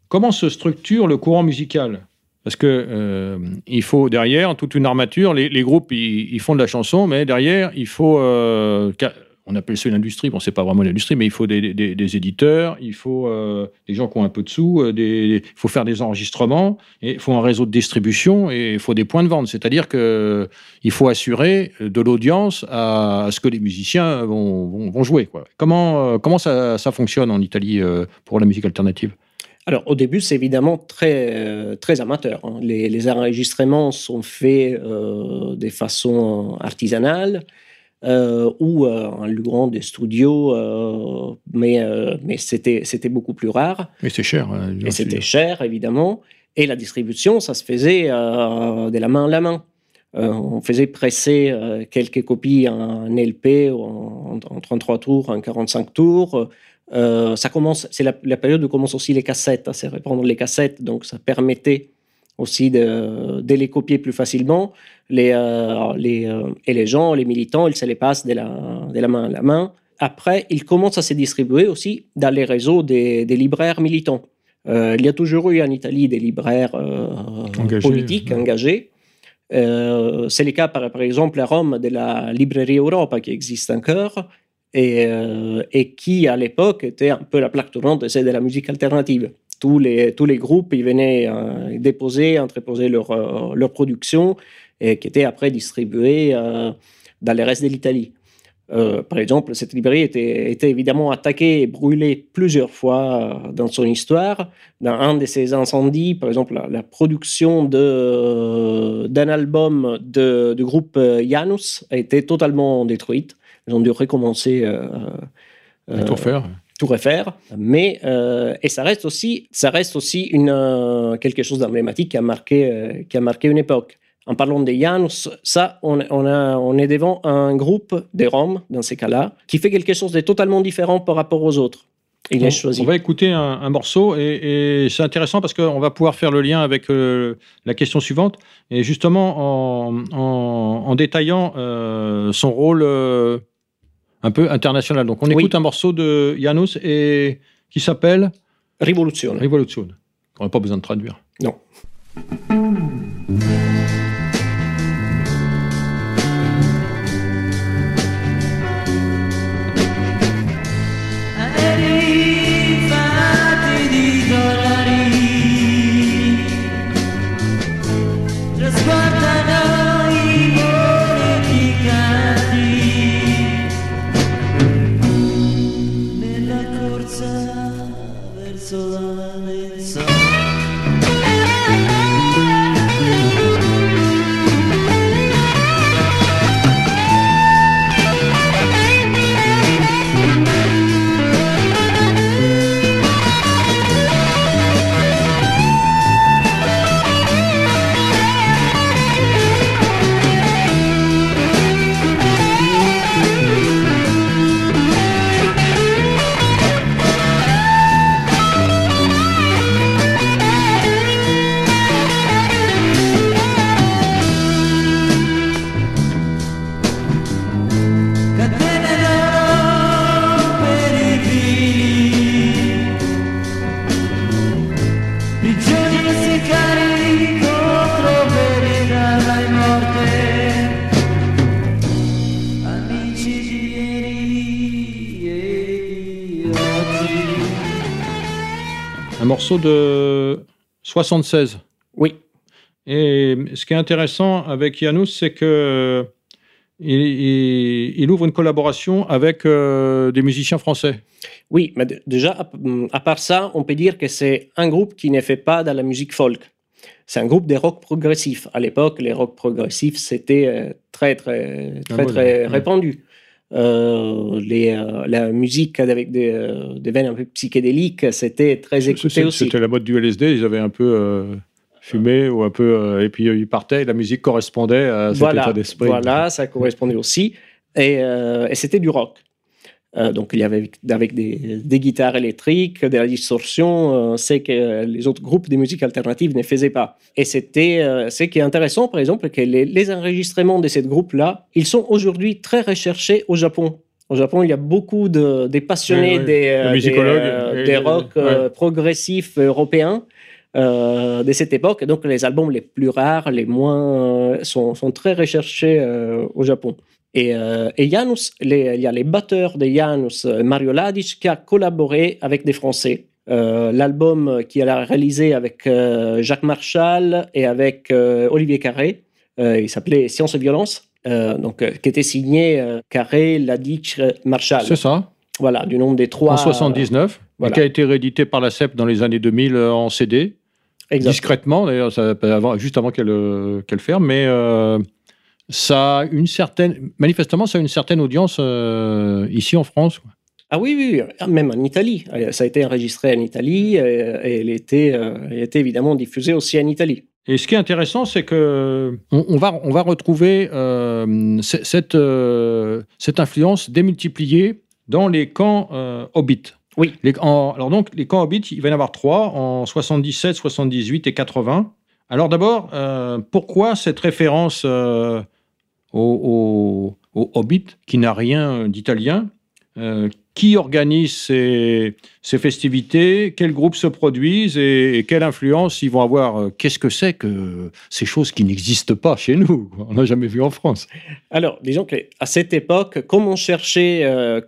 comment se structure le courant musical? Parce que euh, il faut derrière toute une armature. Les, groupes, ils, font de la chanson, mais derrière, il faut. euh, on appelle ça une industrie. Bon, c'est pas vraiment une industrie, mais il faut des, éditeurs, il faut euh, des gens qui ont un peu de sous, il faut faire des enregistrements, il faut un réseau de distribution et il faut des points de vente. C'est-à-dire que il faut assurer de l'audience à, ce que les musiciens vont, jouer. Comment, comment ça, fonctionne en Italie pour la musique alternative? Alors, au début, c'est évidemment très, euh, très amateur. hein. Les, les enregistrements sont faits euh, de façon artisanale euh, ou euh, en lieu des studios, mais, mais c'était c'était beaucoup plus rare. Mais c'est cher. hein, Et c'était cher, évidemment. Et la distribution, ça se faisait de la main à la main. On faisait presser quelques copies en LP, ou en, en 33 tours, en 45 tours. Euh, ça commence, c'est la, la période où commencent aussi les cassettes, à se répandre les cassettes, donc ça permettait aussi de, de les copier plus facilement. Les, euh, les, euh, et les gens, les militants, ils se les passent de la, de la main à la main. Après, ils commencent à se distribuer aussi dans les réseaux des, des libraires militants. Il y a toujours eu en Italie des libraires Engagés, politiques ouais. engagés. C'est le cas, par, par exemple, à Rome, de la Librairie Europa qui existe encore et, euh, et qui, à l'époque, était un peu la plaque tournante de la musique alternative. Tous les, tous les groupes, ils venaient euh, déposer, entreposer leur, euh, leur production et qui était après distribuée dans le reste de l'Italie. Par exemple, cette librairie était, évidemment attaquée et brûlée plusieurs fois dans son histoire. Dans un de ces incendies, par exemple, la, production d'un album du groupe Janus a été totalement détruite. Ils ont dû recommencer. tout refaire. tout refaire. Mais euh, et ça reste aussi, ça reste aussi une, euh, quelque chose d'emblématique qui a marqué, euh, qui a marqué une époque. En parlant des Janus, ça, on, on, a, on est devant un groupe de Roms, dans ces cas-là, qui fait quelque chose de totalement différent par rapport aux autres. Il on, est choisi. on va écouter un, un morceau et, et c'est intéressant parce qu'on va pouvoir faire le lien avec euh, la question suivante et justement en, en- en détaillant euh, son rôle euh, un peu international. Donc on Oui. écoute un morceau de Janus et qui s'appelle Révolution. Revolution. On n'a pas besoin de traduire. Non. Morceau de 76. Oui. Et ce qui est intéressant avec Janus, c'est que il, il- il ouvre une collaboration avec euh, des musiciens français. Oui, mais déjà, à, à part ça, on peut dire que c'est un groupe qui ne fait pas de la musique folk. C'est un groupe de rock progressif. À l'époque, les rock progressifs, c'était euh, très, très, Ah, très, très ouais. répandu. Euh, les, euh, la musique avec des, euh, des veines un peu psychédéliques, c'était très écouté aussi. C'était la mode du LSD, ils avaient un peu fumé ou un peu et puis ils partaient et la musique correspondait à cet voilà, état d'esprit. Voilà, ça correspondait aussi. Et, et c'était du rock. Euh, donc il y avait avec, avec des, des guitares électriques, de la distorsion, euh, c'est que les autres groupes de musique alternative ne faisaient pas. Et c'était, euh, ce qui est intéressant, par exemple, que les, les enregistrements de ce groupe-là, ils sont aujourd'hui très recherchés au Japon. Au Japon, il y a beaucoup de, des passionnés Oui, oui. des, rock euh, progressifs européens euh, de cette époque. Donc, les albums les plus rares, les moins, euh, sont, sont très recherchés euh, au Japon. Et, euh, et Janus, les- il y a les batteurs de Janus, euh, Mario Ladic, qui a collaboré avec des Français. Euh, L'album qu'il a réalisé avec euh, Jacques Marchal et avec Olivier Carré, il s'appelait Science et Violence, donc, qui était signé Carré, Ladic, Marchal. C'est ça, Voilà, du nom des trois. en 79, voilà. et qui a été réédité par la CEP dans les années 2000 euh, en CD, Exact. discrètement, d'ailleurs, juste avant qu'elle qu'elle ferme, mais ça a une certaine, manifestement, ça a une certaine audience euh, ici en France. quoi. Ah oui, oui, oui, même en Italie. Euh, Ça a été enregistré en Italie euh, et elle était, euh, elle était évidemment diffusée aussi en Italie. Et ce qui est intéressant, c'est que on, on va, on va retrouver euh, cette, cette influence démultipliée dans les camps hobbits. Oui. Les, en- alors donc, les camps hobbits, il va y en avoir trois en 77, 78 et 80. Alors d'abord, euh, pourquoi cette référence euh, au, hobbit qui n'a rien d'italien Euh, Qui organise ces, ces festivités? Quels groupes se produisent? Et, quelle influence ils vont avoir? Euh, Qu'est-ce que c'est que ces choses qui n'existent pas chez nous? On n'a jamais vu en France. Alors, disons qu'à cette époque, comme on cherchait, euh,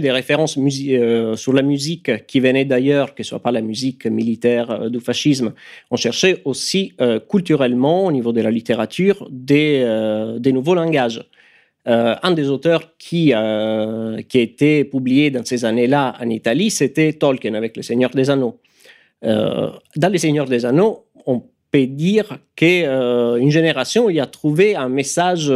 des références euh, sur la musique qui venaient d'ailleurs, que ce soit pas la musique militaire euh, du fascisme, on cherchait aussi culturellement, au niveau de la littérature, des, des nouveaux langages. Euh, un des auteurs qui, euh, qui a été publié dans ces années-là en Italie, c'était Tolkien avec Les Seigneurs des Anneaux. Euh, dans Les Seigneurs des Anneaux, on peut dire qu'une génération y a trouvé un message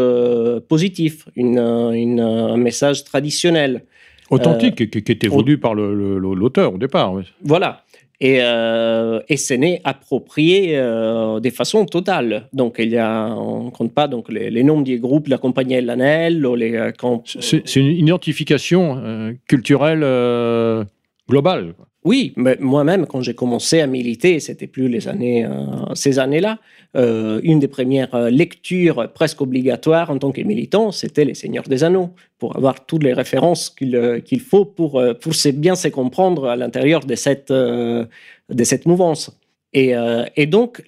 positif, une, une, un message traditionnel. Authentique, qui, qui était voulu par le- le- le- l'auteur au départ. oui. Voilà. Et, euh, et ce n'est approprié euh, de façon totale. Donc, il y a, on ne compte pas donc, les, les noms des groupes, la compagnie Lanel, les euh, c'est une identification euh, culturelle euh, globale. Oui, mais moi-même, quand j'ai commencé à militer, c'était plus les années, euh, ces années-là, euh, une des premières euh, lectures presque obligatoires en tant que militant, c'était Les Seigneurs des Anneaux, pour avoir toutes les références qu'il faut pour, pour bien se comprendre à l'intérieur de cette, de cette mouvance. Et, donc,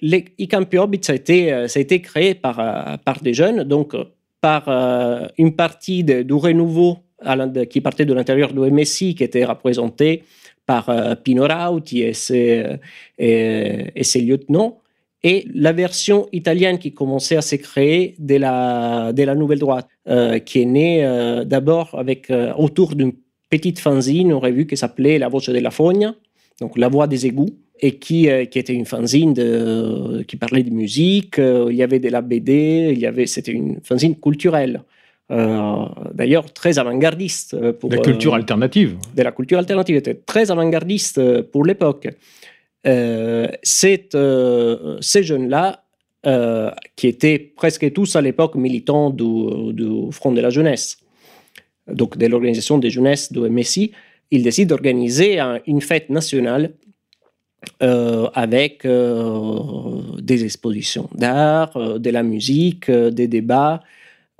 Campi Hobbit, ça a été, ça a été créé par, par des jeunes, donc par une partie de- du renouveau de- qui partait de l'intérieur du MSI, qui était représenté par euh, Pino Rauti et ses, euh, et, ses lieutenants, et la version italienne qui commençait à se créer de la, de la Nouvelle Droite, euh, qui est née euh, d'abord avec, euh, autour d'une petite fanzine, une revue qui s'appelait La Voce della Fogna, donc La Voix des égouts, et qui, euh, était une fanzine de, qui parlait de musique, euh, il y avait de la BD, il y avait, c'était une fanzine culturelle. Euh, D'ailleurs, très avant-gardiste. euh, pour, La culture euh, alternative. de la culture alternative était très avant-gardiste pour l'époque. Euh, ces jeunes-là, qui étaient presque tous à l'époque militants du, du Front de la Jeunesse, donc de l'organisation des jeunesses de MSI, ils décident d'organiser un- une fête nationale euh, avec euh, des expositions d'art, euh, de la musique, des débats,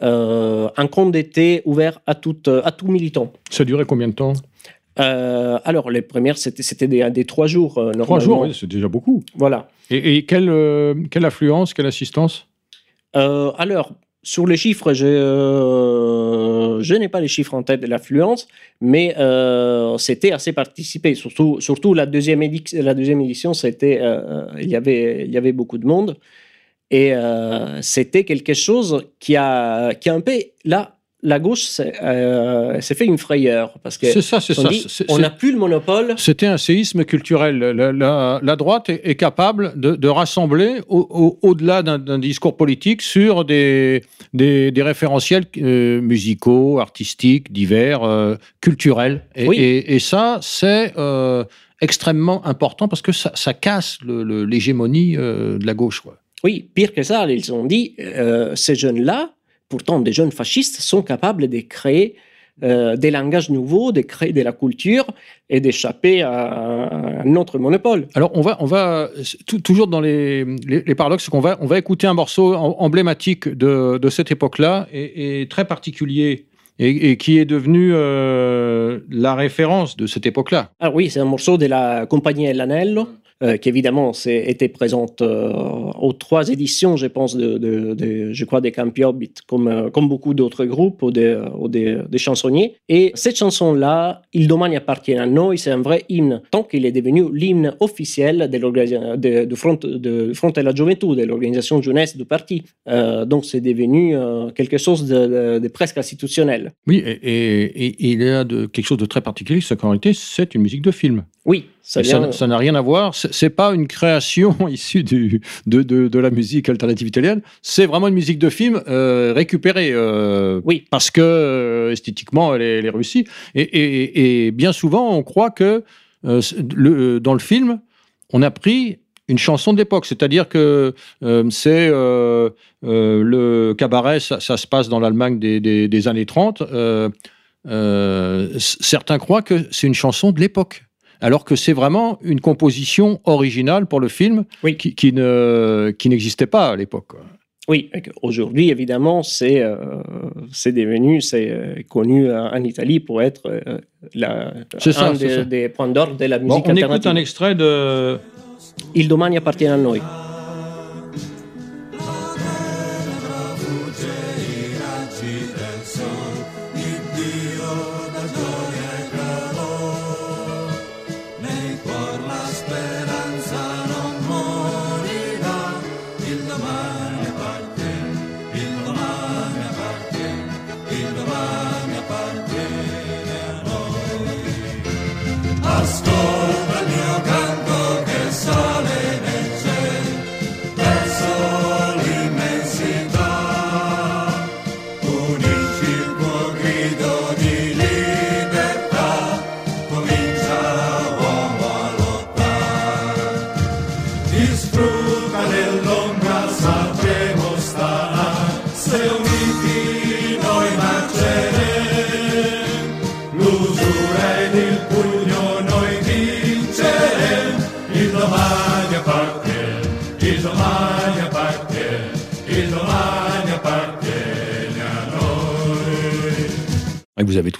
euh, un compte d'été ouvert à tout, à tout militant. Ça durait combien de temps Euh, alors, les premières, c'était, des, des trois jours, euh, Trois jours, oui, c'est déjà beaucoup. Voilà. Et, et quelle, euh, quelle affluence, quelle assistance alors, sur les chiffres, je, je n'ai pas les chiffres en tête de l'affluence, mais c'était assez participé. Surtout, surtout la, deuxième édic- la deuxième édition, c'était, il, y avait, il y avait beaucoup de monde. Et euh, c'était quelque chose qui a, qui a un peu. Là, la gauche s'est euh, fait une frayeur. Parce que C'est ça, c'est on ça. dit, on n'a plus le monopole. C'était un séisme culturel. La, la- la droite est, est capable de, de rassembler au- au- au-delà d'un discours politique sur des, des, des référentiels euh, musicaux, artistiques, divers, euh, culturels. Et, Oui. et- et ça, c'est extrêmement important parce que ça, ça casse le- le- l'hégémonie euh, de la gauche. Quoi. Oui, pire que ça, ils ont dit, euh, ces jeunes-là, pourtant des jeunes fascistes, sont capables de créer euh, des langages nouveaux, de créer de la culture et d'échapper à un autre monopole. Alors, on va, on va tou- toujours dans les, les, les paradoxes, qu'on va, on va écouter un morceau em- emblématique de, de cette époque-là et, et très particulier et, et qui est devenu euh, la référence de cette époque-là. Ah oui, c'est un morceau de la compagnie L'Anello, euh, qui évidemment c'est- était présente euh, aux trois éditions, je pense, de, de- de- je crois, des Campi Hobbit, comme, euh, comme beaucoup d'autres groupes ou des, ou des- des chansonniers. Et cette chanson-là, Il domani appartient a noi, c'est un vrai hymne, tant qu'il est devenu l'hymne officiel de de- front, de, Front de la Gioventù, de l'organisation jeunesse du parti. Euh, donc c'est devenu euh, quelque chose de, presque institutionnel. Oui, et, et- et il y a de, quelque chose de très particulier, c'est qu'en réalité, c'est une musique de film. Oui, ça vient... n'a rien à voir. C'est pas une création issue du, de, de, de la musique alternative italienne. C'est vraiment une musique de film euh, récupérée. euh, Oui. Parce que euh, esthétiquement, elle est, elle est réussie. Et, et- et bien souvent, on croit que le, dans le film, on a pris une chanson de l'époque. C'est-à-dire que euh, c'est euh, euh, le cabaret, ça, ça se passe dans l'Allemagne des, des- des années 30. Euh, euh, c- certains croient que c'est une chanson de l'époque alors que c'est vraiment une composition originale pour le film Oui. qui, qui ne, qui n'existait pas à l'époque. Oui, aujourd'hui, évidemment, c'est euh, c'est devenu, c'est euh, connu en Italie pour être euh, la, C'est ça, un c'est des, ça. des points d'ordre de la Bon, musique on écoute un extrait de. Il domani appartient a noi.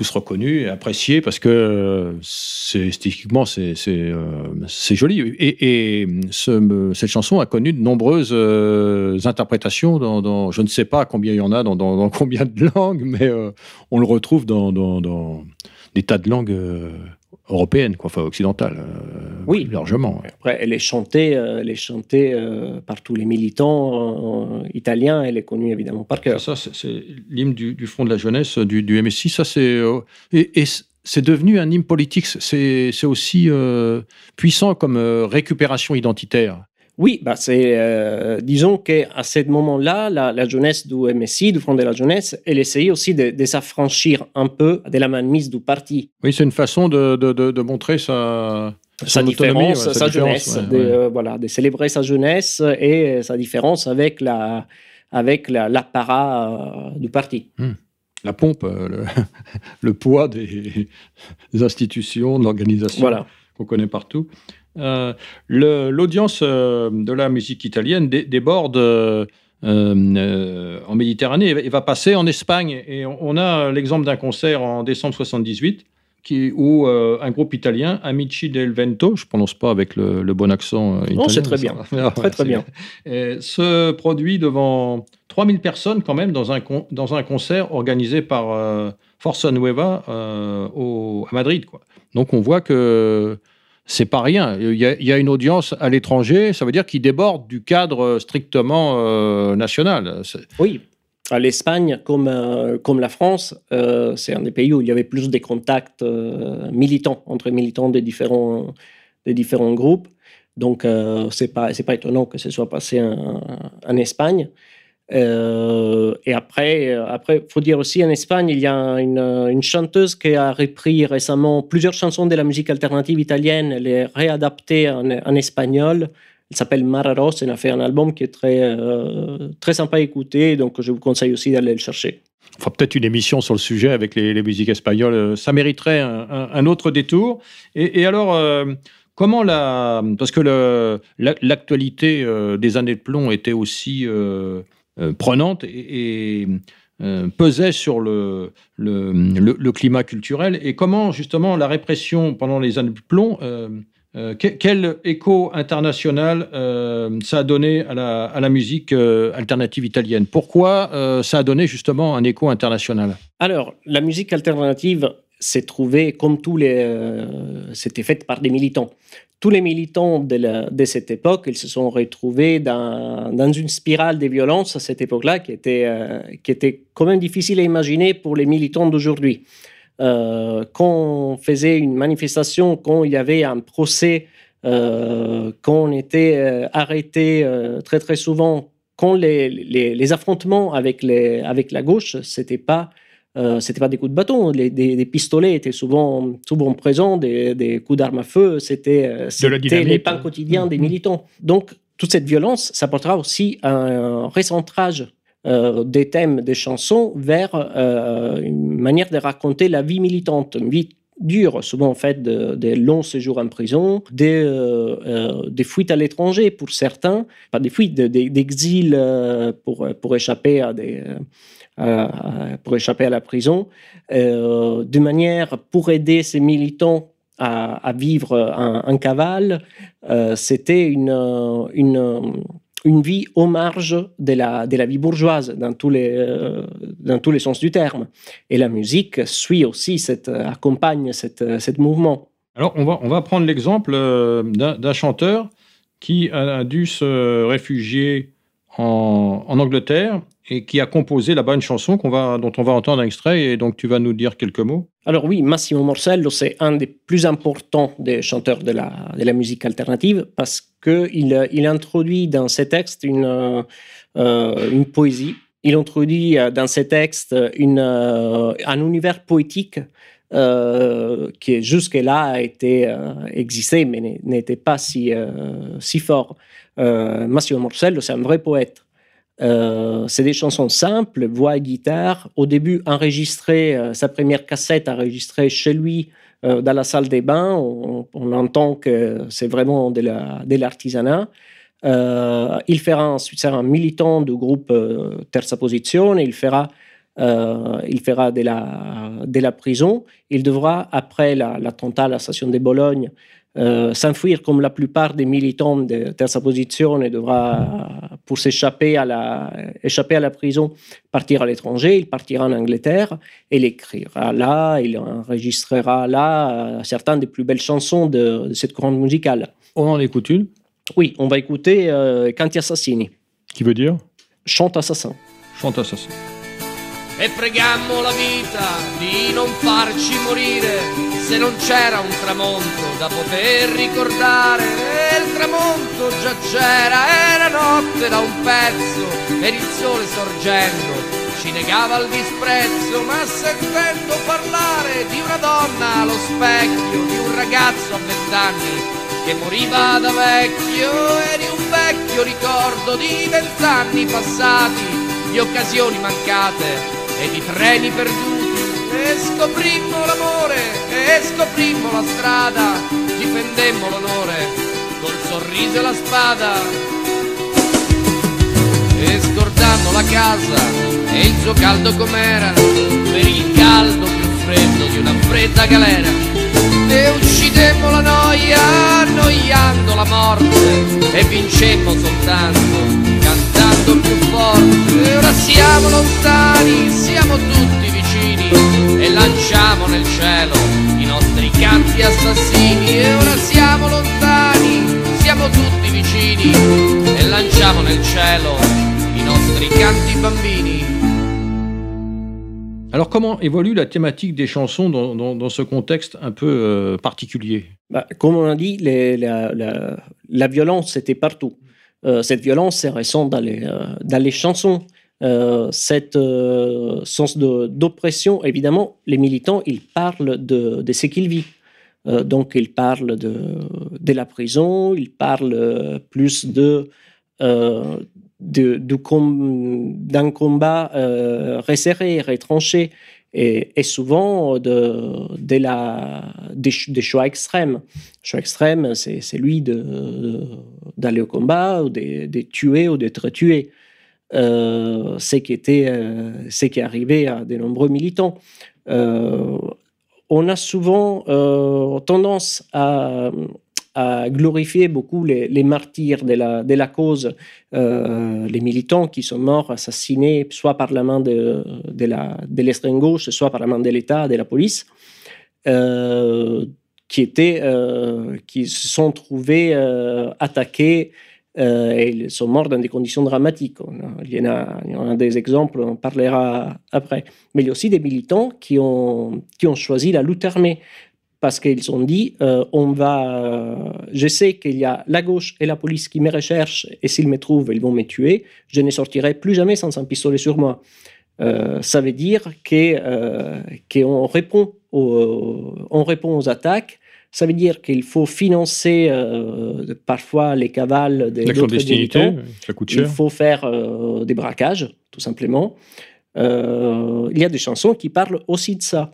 Tous reconnu et apprécié parce que euh, c'est esthétiquement c'est c'est euh, joli. Et, et ce- cette chanson a connu de nombreuses euh, interprétations dans, je ne sais pas combien il y en a dans, dans- combien de langues mais on le retrouve dans, dans- dans des tas de langues européennes quoi enfin occidentales euh, Oui. largement ouais. Après, elle est chantée, euh, elle est chantée euh, par tous les militants euh, italiens. Elle est connue évidemment par cœur. Ça, c'est l'hymne du, du Front de la Jeunesse du, du MSI. Ça, c'est euh, et, c'est devenu un hymne politique. C'est c'est aussi euh, puissant comme euh, récupération identitaire. Oui, bah c'est, euh, disons qu'à ce moment-là, la, la jeunesse du MSI, du Front de la Jeunesse, elle essayait aussi de, de s'affranchir un peu de la mainmise du parti. Oui, c'est une façon de, de, de- de montrer sa, sa différence, ouais, sa, différence, jeunesse, ouais, de, euh, voilà, de célébrer sa jeunesse et sa différence avec la avec la- l'apparat euh, du parti. La pompe, euh, le, le poids des, des institutions, de l'organisation Voilà. qu'on connaît partout. Euh, L'audience euh, de la musique italienne dé- déborde euh, euh, en Méditerranée et va- passer en Espagne. Et on, a l'exemple d'un concert en décembre 78 qui, où euh, un groupe italien, Amici del Vento, je prononce pas avec le, le bon accent italien. Non, c'est très bien. Très, bien. se produit devant 3000 personnes quand même dans un, con- dans un concert organisé par Forza Nueva au- à Madrid. Quoi. Donc on voit que c'est pas rien. Il y, a, une audience à l'étranger, ça veut dire qu'il déborde du cadre strictement euh, national. Oui. L'Espagne, comme, euh, comme la France, euh, c'est un des pays où il y avait plus de contacts euh, militants entre militants des différents, des différents groupes. Donc, euh, c'est pas c'est pas étonnant que ce soit passé en Espagne. Euh, et après, euh, après, faut dire aussi en Espagne, il y a une, chanteuse qui a repris récemment plusieurs chansons de la musique alternative italienne, elle est réadaptée en, espagnol. Elle s'appelle Mara Ross, elle a fait un album qui est très, euh, très sympa à écouter, donc je vous conseille aussi d'aller le chercher. Fera peut-être une émission sur le sujet avec les, les musiques espagnoles. Ça mériterait un, autre détour. Et, alors, comment la. Parce que l'actualité des années de plomb était aussi prenante. Et, euh, pesait sur le, le, le- climat culturel et comment justement la répression pendant les années de plomb, euh, euh, que- quel écho international euh, ça a donné à la, à la musique euh, alternative italienne? Pourquoi euh, ça a donné justement un écho international? Alors, la musique alternative s'est trouvée, comme tous les. euh, c'était faite par des militants. Tous les militants de, cette époque, ils se sont retrouvés dans, une spirale de violence à cette époque-là qui était, euh, qui était quand même difficile à imaginer pour les militants d'aujourd'hui. Euh, quand on faisait une manifestation, quand il y avait un procès, euh, quand on était euh, arrêté euh, très très souvent, quand les, les, les affrontements avec, les, avec la gauche, c'était pas euh, c'était pas des coups de bâton, les, des, des pistolets étaient souvent, souvent présents, des, des coups d'armes à feu, c'était les pains quotidiens des militants. Donc, toute cette violence, ça portera aussi un recentrage euh, des thèmes des chansons vers euh, une manière de raconter la vie militante, une vie dure, souvent en fait de- des longs séjours en prison, des, euh, des fuites à l'étranger pour certains, pas des fuites, de- de- d'exil pour, pour échapper à des... pour échapper à la prison, euh, de manière pour aider ces militants à, vivre en cavale, euh, c'était une, une, vie aux marges de la, de la vie bourgeoise dans tous, les, euh, dans tous les sens du terme. Et la musique suit aussi, cette, accompagne cette, cet mouvement. Alors, on va, on va prendre l'exemple d'un chanteur qui a dû se réfugier en, en Angleterre et qui a composé là-bas une chanson dont on va entendre un extrait. Et donc, tu vas nous dire quelques mots. Alors oui, Massimo Morsello, c'est un des plus importants des chanteurs de la, musique alternative parce qu'il il introduit dans ses textes une, euh, euh, une poésie. Il introduit euh, dans ses textes une, euh, un univers poétique euh, qui jusque-là a euh, existé, mais n'était pas si, euh, si fort. Euh, Massimo Morsello, c'est un vrai poète. Euh, c'est des chansons simples, voix et guitare. Au début, enregistré, euh, sa première cassette enregistrée chez lui euh, dans la salle des bains. On, entend que c'est vraiment de la- l'artisanat. Il fera ensuite, sera un militant du groupe Terza Posizione. Il fera, il fera de, la, la prison. Il devra, après la- l'attentat à la station de Bologne, euh, s'enfuir comme la plupart des militants de Terza Posizione devra, pour s'échapper à, la, échapper à la prison, partir à l'étranger. Il partira en Angleterre et il écrira là, il enregistrera là euh, certaines des plus belles chansons de, de cette grande musicale. On en écoute une, Oui, on va écouter euh, Canti Assassini, qui veut dire? Chante assassin. Chante assassin. E pregammo la vita di non farci morire se non c'era un tramonto da poter ricordare. E il tramonto già c'era era notte da un pezzo ed il sole sorgendo ci negava il disprezzo ma sentendo parlare di una donna allo specchio di un ragazzo a vent'anni che moriva da vecchio e di un vecchio ricordo di vent'anni passati di occasioni mancate e di treni perduti. E scoprimmo l'amore e scoprimmo la strada. Difendemmo l'onore col sorriso e la spada. E scordammo la casa e il suo caldo com'era per il caldo più freddo di una fredda galera. E uccidemmo la noia annoiando la morte e vincemmo soltanto più forte. E ora siamo lontani siamo tutti vicini e lanciamo nel cielo i nostri canti assassini. E ora siamo lontani siamo tutti vicini e lanciamo nel cielo i nostri canti bambini. Alors, comment évolue la thématique des chansons dans, dans- dans ce contexte un peu euh, particulier? Bah, comme on a dit, les- la, la- la violence c'était partout. Euh, cette violence est récente dans les, euh, dans les chansons. Euh, cette euh, sens d'oppression, évidemment, les militants, ils parlent de, de ce qu'ils vivent. Donc, ils parlent de, de la prison, ils parlent plus de, de- d'un combat resserré, retranché, et, souvent de, des, ch- des choix extrêmes. Choix extrême, c'est celui d'aller au combat, ou de, de tuer ou d'être tué. euh, ce, qui était, euh, qui arrivé à de nombreux militants. Euh, on a souvent euh, tendance à, glorifier beaucoup les, martyrs de la, cause, euh, les militants qui sont morts, assassinés, soit par la main de, l'extrême gauche, soit par la main de l'État, de la police, euh, qui, étaient, qui se sont trouvés attaqués et ils sont morts dans des conditions dramatiques. Il, y en a, il y en a des exemples, on parlera après. Mais il y a aussi des militants qui ont, qui ont choisi la lutte armée parce qu'ils ont dit euh, on va, euh, je sais qu'il y a la gauche et la police qui me recherchent et s'ils me trouvent, ils vont me tuer. Je ne sortirai plus jamais sans un pistolet sur moi. Euh, ça veut dire qu'on répond aux, on répond aux attaques. Ça veut dire qu'il faut financer euh, parfois les cavales des La clandestinité, militants. ça coûte Il faut faire euh, des braquages, tout simplement. Euh, il y a des chansons qui parlent aussi de ça.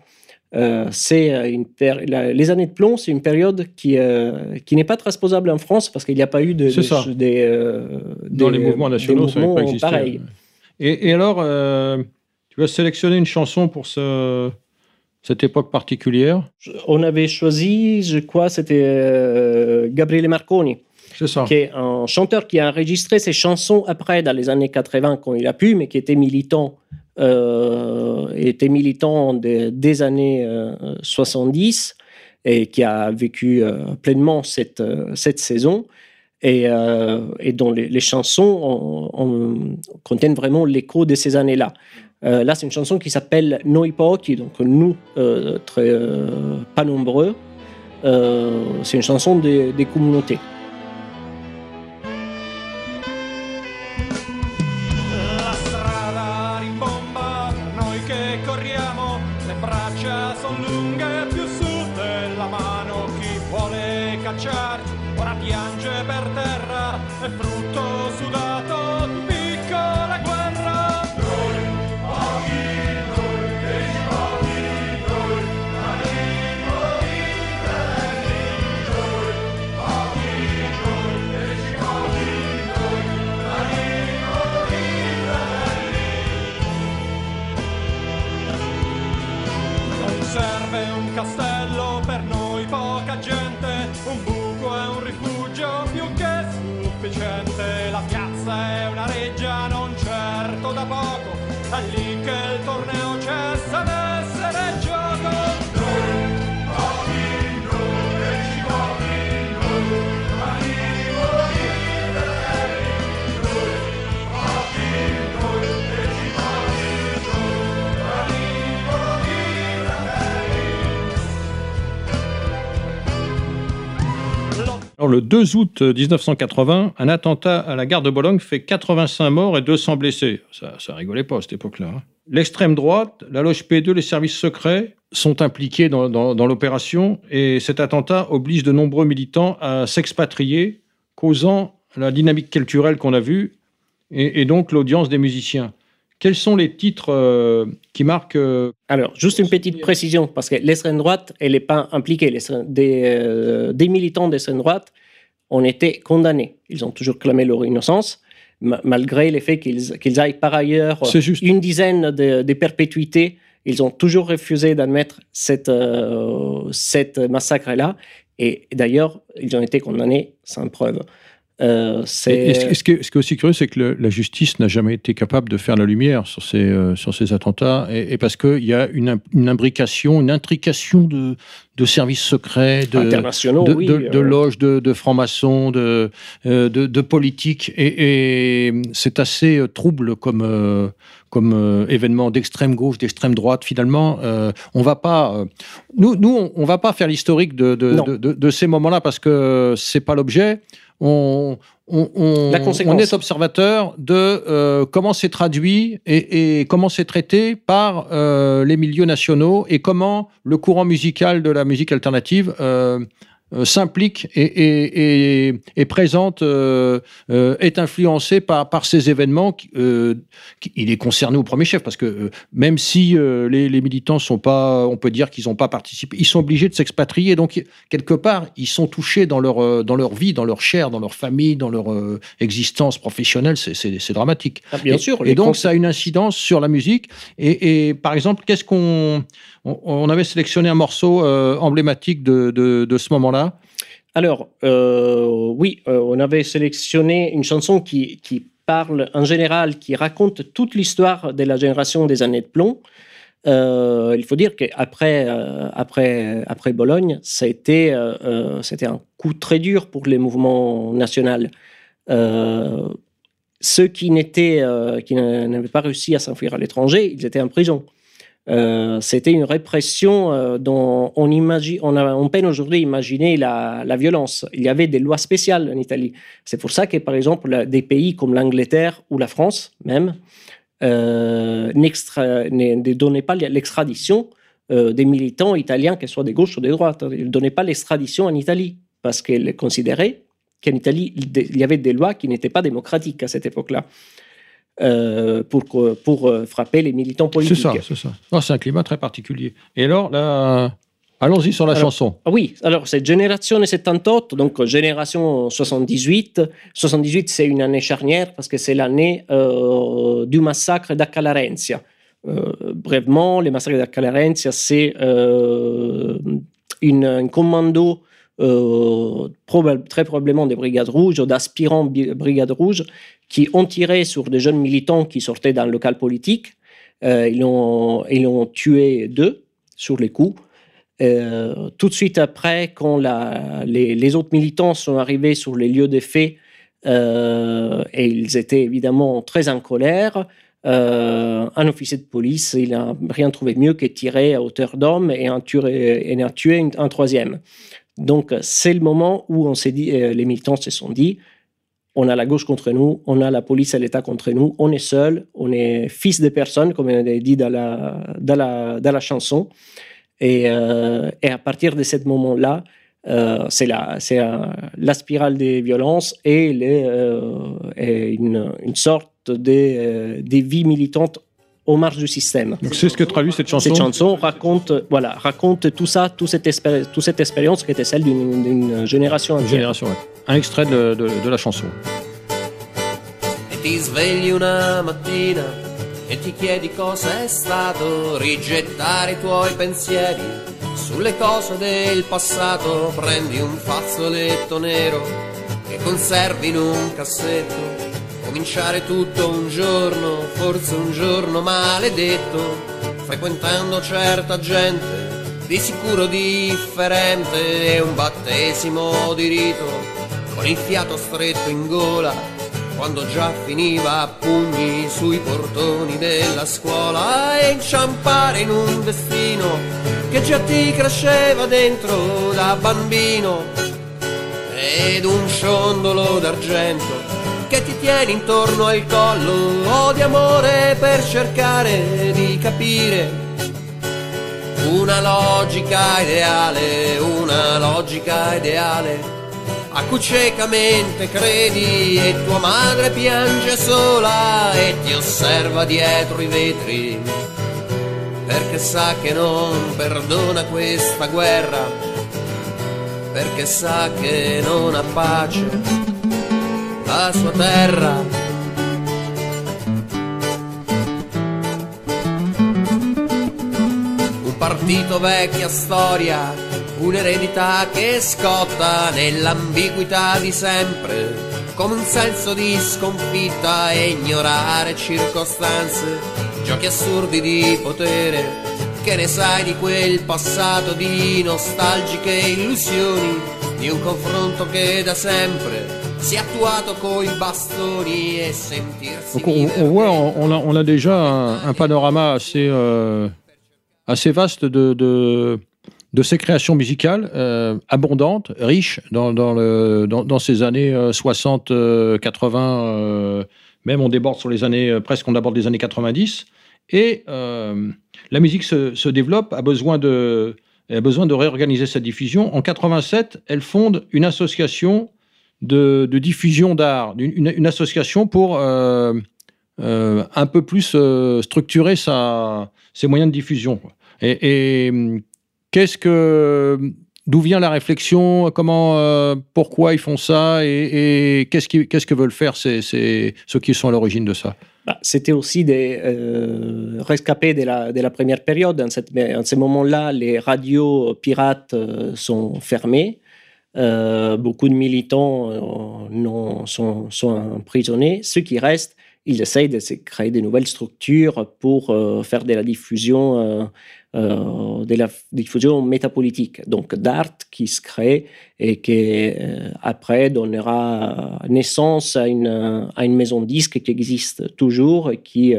Euh, c'est une la- les années de plomb, c'est une période qui, euh, qui n'est pas transposable en France parce qu'il n'y a pas eu de, C'est de- ça. des, euh, Dans des- les mouvements des nationaux, ça n'avait pas mouvements existé. pareils. Et, et alors, tu as sélectionné une chanson pour ce, cette époque particulière? On avait choisi, je crois, c'était euh, Gabriele Marconi. C'est ça. qui est un chanteur qui a enregistré ses chansons après, dans les années 80, quand il a pu, mais qui était militant, euh, était militant de- des années euh, 70 et qui a vécu euh, pleinement cette, euh, cette saison. Et, euh, et dont les, les chansons on- on- contiennent vraiment l'écho de ces années-là. Euh, là, c'est une chanson qui s'appelle Noi pochi, donc nous, euh, très, euh, pas nombreux. Euh, c'est une chanson des- des communautés. Le 2 août 1980, un attentat à la gare de Bologne fait 85 morts et 200 blessés. Ça, ça rigolait pas à cette époque-là. hein. L'extrême droite, la loge P2, les services secrets sont impliqués dans, l'opération et cet attentat oblige de nombreux militants à s'expatrier, causant la dynamique culturelle qu'on a vue et donc l'audience des musiciens. Quels sont les titres euh, qui marquent euh, Alors, juste une petite précision, parce que l'extrême droite, elle n'est pas impliquée. Des, euh, des militants d'extrême droite ont été condamnés. Ils ont toujours clamé leur innocence, ma- malgré le fait qu'ils qu'ils aillent par ailleurs juste. une dizaine de, de perpétuités. Ils ont toujours refusé d'admettre cette, euh, cette massacre-là. Et d'ailleurs, ils ont été condamnés sans preuve. Euh, c'est- ce, ce qui est, ce qui est aussi curieux, c'est que le- la justice n'a jamais été capable de faire la lumière sur ces, euh, sur ces attentats, et, et parce qu'il y a une, une imbrication, une intrication de, de services secrets, de, internationaux, de, oui. de- de euh, loges de, francs-maçons, de, euh, de, de politique, et, et c'est assez trouble comme, euh, comme événement d'extrême gauche, d'extrême droite. Finalement, on va pas, nous, nous, on, on va pas faire l'historique de- de ces moments-là parce que c'est pas l'objet. On, on, on- est observateur de euh, comment c'est traduit et, et comment c'est traité par euh, les milieux nationaux et comment le courant musical de la musique alternative euh, s'implique et, et- présente, euh, euh, est influencée par, par ces événements. qui, euh, qui- il est concerné au premier chef parce que euh, même si euh, les, les militants sont pas, on peut dire qu'ils n'ont pas participé, ils sont obligés de s'expatrier. Donc quelque part, ils sont touchés dans leur euh, dans leur vie, dans leur chair, dans leur famille, dans leur euh, existence professionnelle. C'est- dramatique. Ah, bien Et- sûr. Et donc, ça a une incidence sur la musique. Et par exemple, qu'est-ce qu'on. On, avait sélectionné un morceau euh, emblématique de, ce moment-là. Alors, euh, oui, euh, on avait sélectionné une chanson qui, parle en général, qui raconte toute l'histoire de la génération des années de plomb. Il faut dire qu'après après, après Bologne, c'était un coup très dur pour les mouvements nationaux. Ceux qui, n'étaient, qui n'avaient pas réussi à s'enfuir à l'étranger, ils étaient en prison. Euh, c'était une répression euh, dont on, imagine, on, a, peine aujourd'hui à imaginer la, violence. Il y avait des lois spéciales en Italie. C'est pour ça que, par exemple, des pays comme l'Angleterre ou la France même euh, ne, donnaient pas l'extradition des militants italiens, qu'ils soient des gauches ou des droites. Ils ne donnaient pas l'extradition en Italie parce qu'ils considéraient qu'en Italie, il y avait des lois qui n'étaient pas démocratiques à cette époque-là. Euh, pour, pour euh, frapper les militants C'est politiques. ça, c'est ça. Oh, c'est un climat très particulier. Et alors, là, allons-y sur la Alors, chanson. Ah oui, alors c'est Génération 78, donc Génération 78. 78, c'est une année charnière parce que c'est l'année euh, du massacre d'Accalarencia. Euh, brièvement, le massacre d'Accalarencia, c'est euh, une, un commando euh, proba- très probablement des Brigades Rouges ou d'aspirants Brigades Rouges qui ont tiré sur des jeunes militants qui sortaient d'un local politique. Euh, ils, ont, ils ont tué deux sur les coups. Euh, tout de suite après, quand les, autres militants sont arrivés sur les lieux des faits, euh, et ils étaient évidemment très en colère, euh, un officier de police, il n'a rien trouvé mieux que tirer à hauteur d'homme et en tuer, et en tuer un troisième. Donc c'est le moment où on s'est dit, euh, les militants se sont dit, on a la gauche contre nous, on a la police et l'État contre nous, on est seul, on est fils de personne, comme on a dit dans la, dans la, dans la chanson. Et, euh, à partir de ce moment-là, euh, c'est la, c'est la spirale des violences et, une, une sorte de, des vies militantes aux marges du système. Donc, c'est ce que traduit cette chanson. Cette chanson raconte, voilà, raconte tout ça, toute cette, expéri- toute cette expérience qui était celle d'une génération Une génération, ouais. Un extrait de, de- de la chanson. e ti svegli una mattina e ti chiedi cosa è stato rigettare i tuoi pensieri sulle cose del passato prendi un fazzoletto nero che conservi in un cassetto cominciare tutto un giorno forse un giorno maledetto frequentando certa gente di sicuro differente e un battesimo di rito con il fiato stretto in gola quando già finiva a pugni sui portoni della scuola e inciampare in un destino che già ti cresceva dentro da bambino ed un ciondolo d'argento che ti tieni intorno al collo o di amore per cercare di capire. Una logica ideale, una logica ideale. A cui ciecamente credi e tua madre piange sola e ti osserva dietro i vetri perché sa che non perdona questa guerra perché sa che non ha pace la sua terra. Un partito vecchia storia, un'eredità che scotta nell'ambiguità di sempre, come un senso di sconfitta e ignorare circostanze, giochi assurdi di potere, che ne sai di quel passato di nostalgiche illusioni, di un confronto che da sempre e Donc on, voit, on on a, on a déjà un, un panorama assez, euh, assez vaste de, de, de ces créations musicales, euh, abondantes, riches dans, dans, le, dans, dans ces années euh, 60, euh, 80, euh, même on déborde sur les années, presque on aborde les années 90. Et la musique se, se développe, a besoin de, a besoin de réorganiser sa diffusion. En 87, elle fonde une association de, diffusion d'art, une, association pour euh, euh, un peu plus euh, structurer ses moyens de diffusion. Et, hum, qu'est-ce que, d'où vient la réflexion? Comment, pourquoi ils font ça? Et, qu'est-ce, que veulent faire ces, ces- ceux qui sont à l'origine de ça? Bah, C'était aussi des rescapés de la, de la première période. En, cette, en ce moment-là, les radios pirates sont fermées. Euh, beaucoup de militants euh, sont, sont emprisonnés. Ceux qui restent, ils essayent de créer de nouvelles structures pour euh, faire de la diffusion, de la diffusion métapolitique. Donc d'art qui se crée et qui après donnera naissance à une, à une maison de disques qui existe toujours et qui,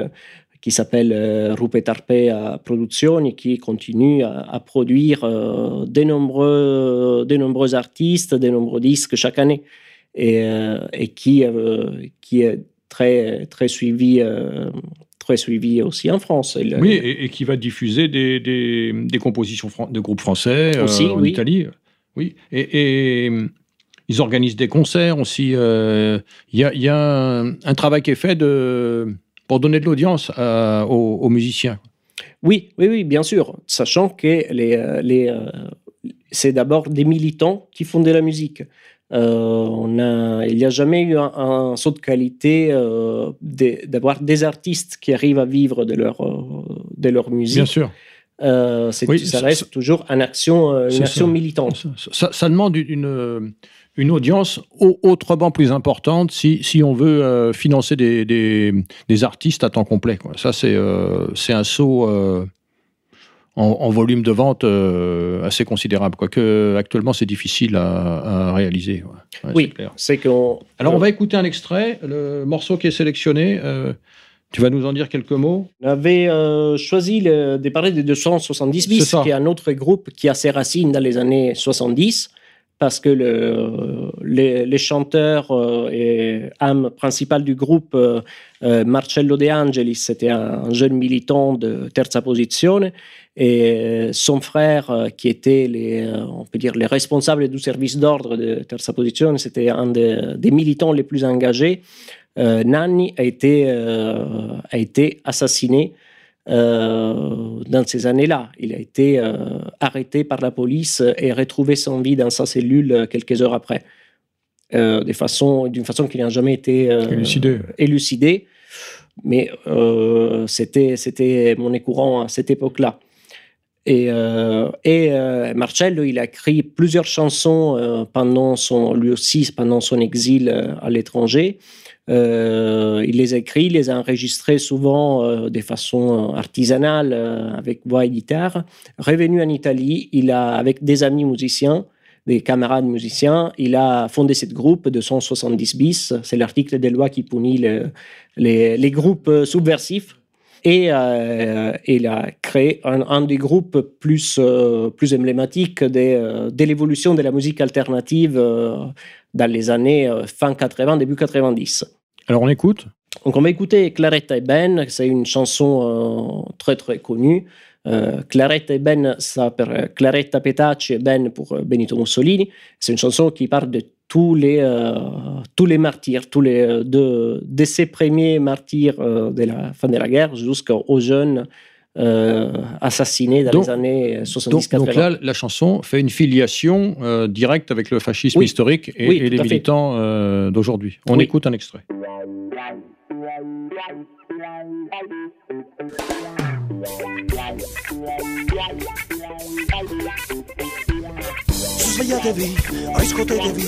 qui s'appelle euh, Rupe Tarpea Produzioni, qui continue à, à produire euh, de, nombreux, de nombreux artistes, de nombreux disques chaque année et, euh, et qui, euh, qui est très, très, suivi, très suivi aussi en France. Le- Oui, et, et qui va diffuser des, des, des compositions de groupes français euh, Aussi, en oui. Italie. Oui, et, et, ils organisent des concerts aussi. euh, Il y, a, il y a un, un travail qui est fait de, pour donner de l'audience à- aux, aux musiciens. Oui, oui, oui, bien sûr, sachant que les, euh, les, euh, c'est d'abord des militants qui font de la musique. Euh, on a, il n'y a jamais eu un, un saut de qualité euh, de- d'avoir des artistes qui arrivent à vivre de leur, euh, de leur musique. Bien sûr. Euh, Oui, ça ça- reste toujours une action, euh, C'est une action ça. militante. Ça demande une, une audience au- autrement plus importante si, si on veut euh, financer des, des, des artistes à temps complet. quoi. Ça, c'est euh, c'est un saut euh, en, en volume de vente euh, assez considérable. Quoique, actuellement, c'est difficile à, à réaliser. ouais. Ouais, Oui, c'est qu'on. Alors, on va écouter un extrait. Le morceau qui est sélectionné, euh, tu vas nous en dire quelques mots? On avait euh, choisi le- de parler de 270 C'est bis, qui est un autre groupe qui a ses racines dans les années 70, parce que le, les, chanteurs euh, et âme principale du groupe, euh, euh, Marcello De Angelis, c'était un, un jeune militant de Terza Posizione, et son frère, qui était les, on peut dire les responsables du service d'ordre de Terza Posizione, c'était un des- militants les plus engagés. Nanni a été, a été assassiné euh, dans ces années-là. Il a été euh, arrêté par la police et retrouvé sans vie dans sa cellule quelques heures après, euh, façon- d'une façon, qui n'a jamais été euh, Élucidé. élucidée. Mais euh, c'était c'était monnaie courant à cette époque-là. Et, euh, et euh, Marcello, il a écrit plusieurs chansons euh, pendant son, lui aussi pendant son exil euh, à l'étranger. Euh, il les a écrits, il les a enregistrés souvent euh, de façon artisanale euh, avec voix et guitare. Revenu en Italie, il a avec des amis musiciens, des camarades musiciens, il a fondé ce groupe de 170 bis. C'est l'article des lois qui punit le- les, groupes subversifs. Et il a créé un, des groupes plus, emblématiques de, l'évolution de la musique alternative dans les années euh, fin 80, début 90. Alors, on écoute Donc on va écouter Claretta et Ben, c'est une chanson euh, très très connue. Euh, Claretta et Ben, ça per Claretta Petacci et Ben pour Benito Mussolini. C'est une chanson qui parle de tous les, euh, tous les martyrs, tous les, de, de ces premiers martyrs de la fin de la guerre jusqu'aux jeunes assassinés dans Donc- les années donc, 70-80. donc là, la chanson fait une filiation euh, directe avec le fascisme Oui. historique et, Oui, et les militants euh, d'aujourd'hui. On Oui. écoute un extrait. Svegliatevi, riscuotetevi,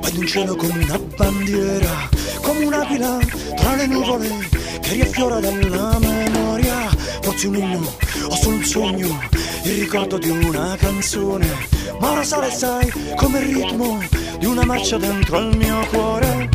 vai in cielo come una bandiera, come un'aquila tra le nuvole che riaffiora dalla memoria. Forse un inno o solo un sogno, il ricordo di una canzone, ma ora sale sai come il ritmo di una marcia dentro al mio cuore.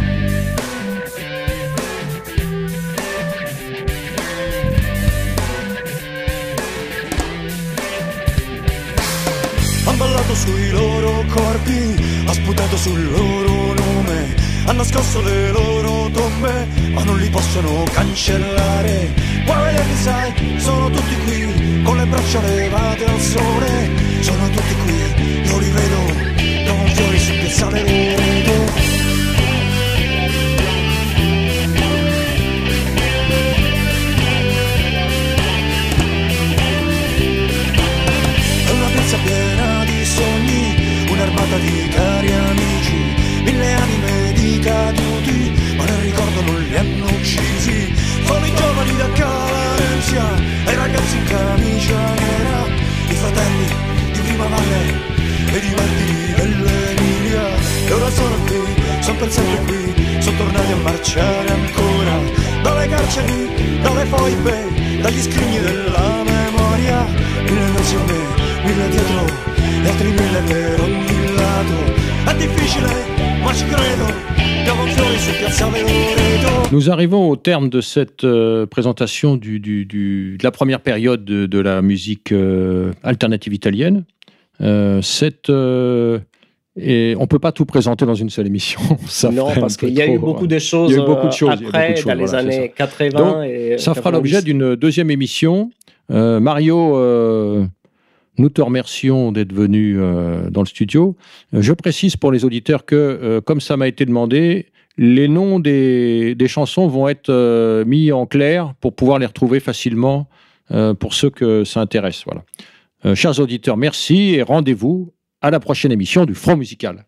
Han ballato sui loro corpi, ha sputato sul loro nome, hanno scosso le loro tombe, ma non li possono cancellare. Guarda sai, sono tutti qui, con le braccia levate al sole, sono tutti qui, io li vedo, dopo fiori sul piazzale loro. camicia e ragazzi in camicia nera, i fratelli di Primavalle e di Valdi dell'Emilia. E ora sono qui, sono per sempre qui, sono tornati a marciare ancora, dalle carceri, dalle foibe, dagli scrigni della memoria, mille innanzi me, mille dietro, e altri mille per ogni lato. È difficile, ma ci credo. Nous arrivons au terme de cette euh, présentation du, du- du- de la première période de, de la musique euh, alternative italienne. Euh, cette, euh, et on peut pas tout présenter dans une seule émission. Ça non, parce qu'il y a eu beaucoup de choses, Il y a eu beaucoup de choses, il y a eu après, dans les voilà, années 80 Donc, et Ça fera 90. l'objet d'une deuxième émission. Mario, nous te remercions d'être venu euh, dans le studio. Je précise pour les auditeurs que, euh, comme ça m'a été demandé, les noms des, chansons vont être euh, mis en clair pour pouvoir les retrouver facilement pour ceux que ça intéresse. Voilà. Chers auditeurs, merci et rendez-vous à la prochaine émission du Front Musical.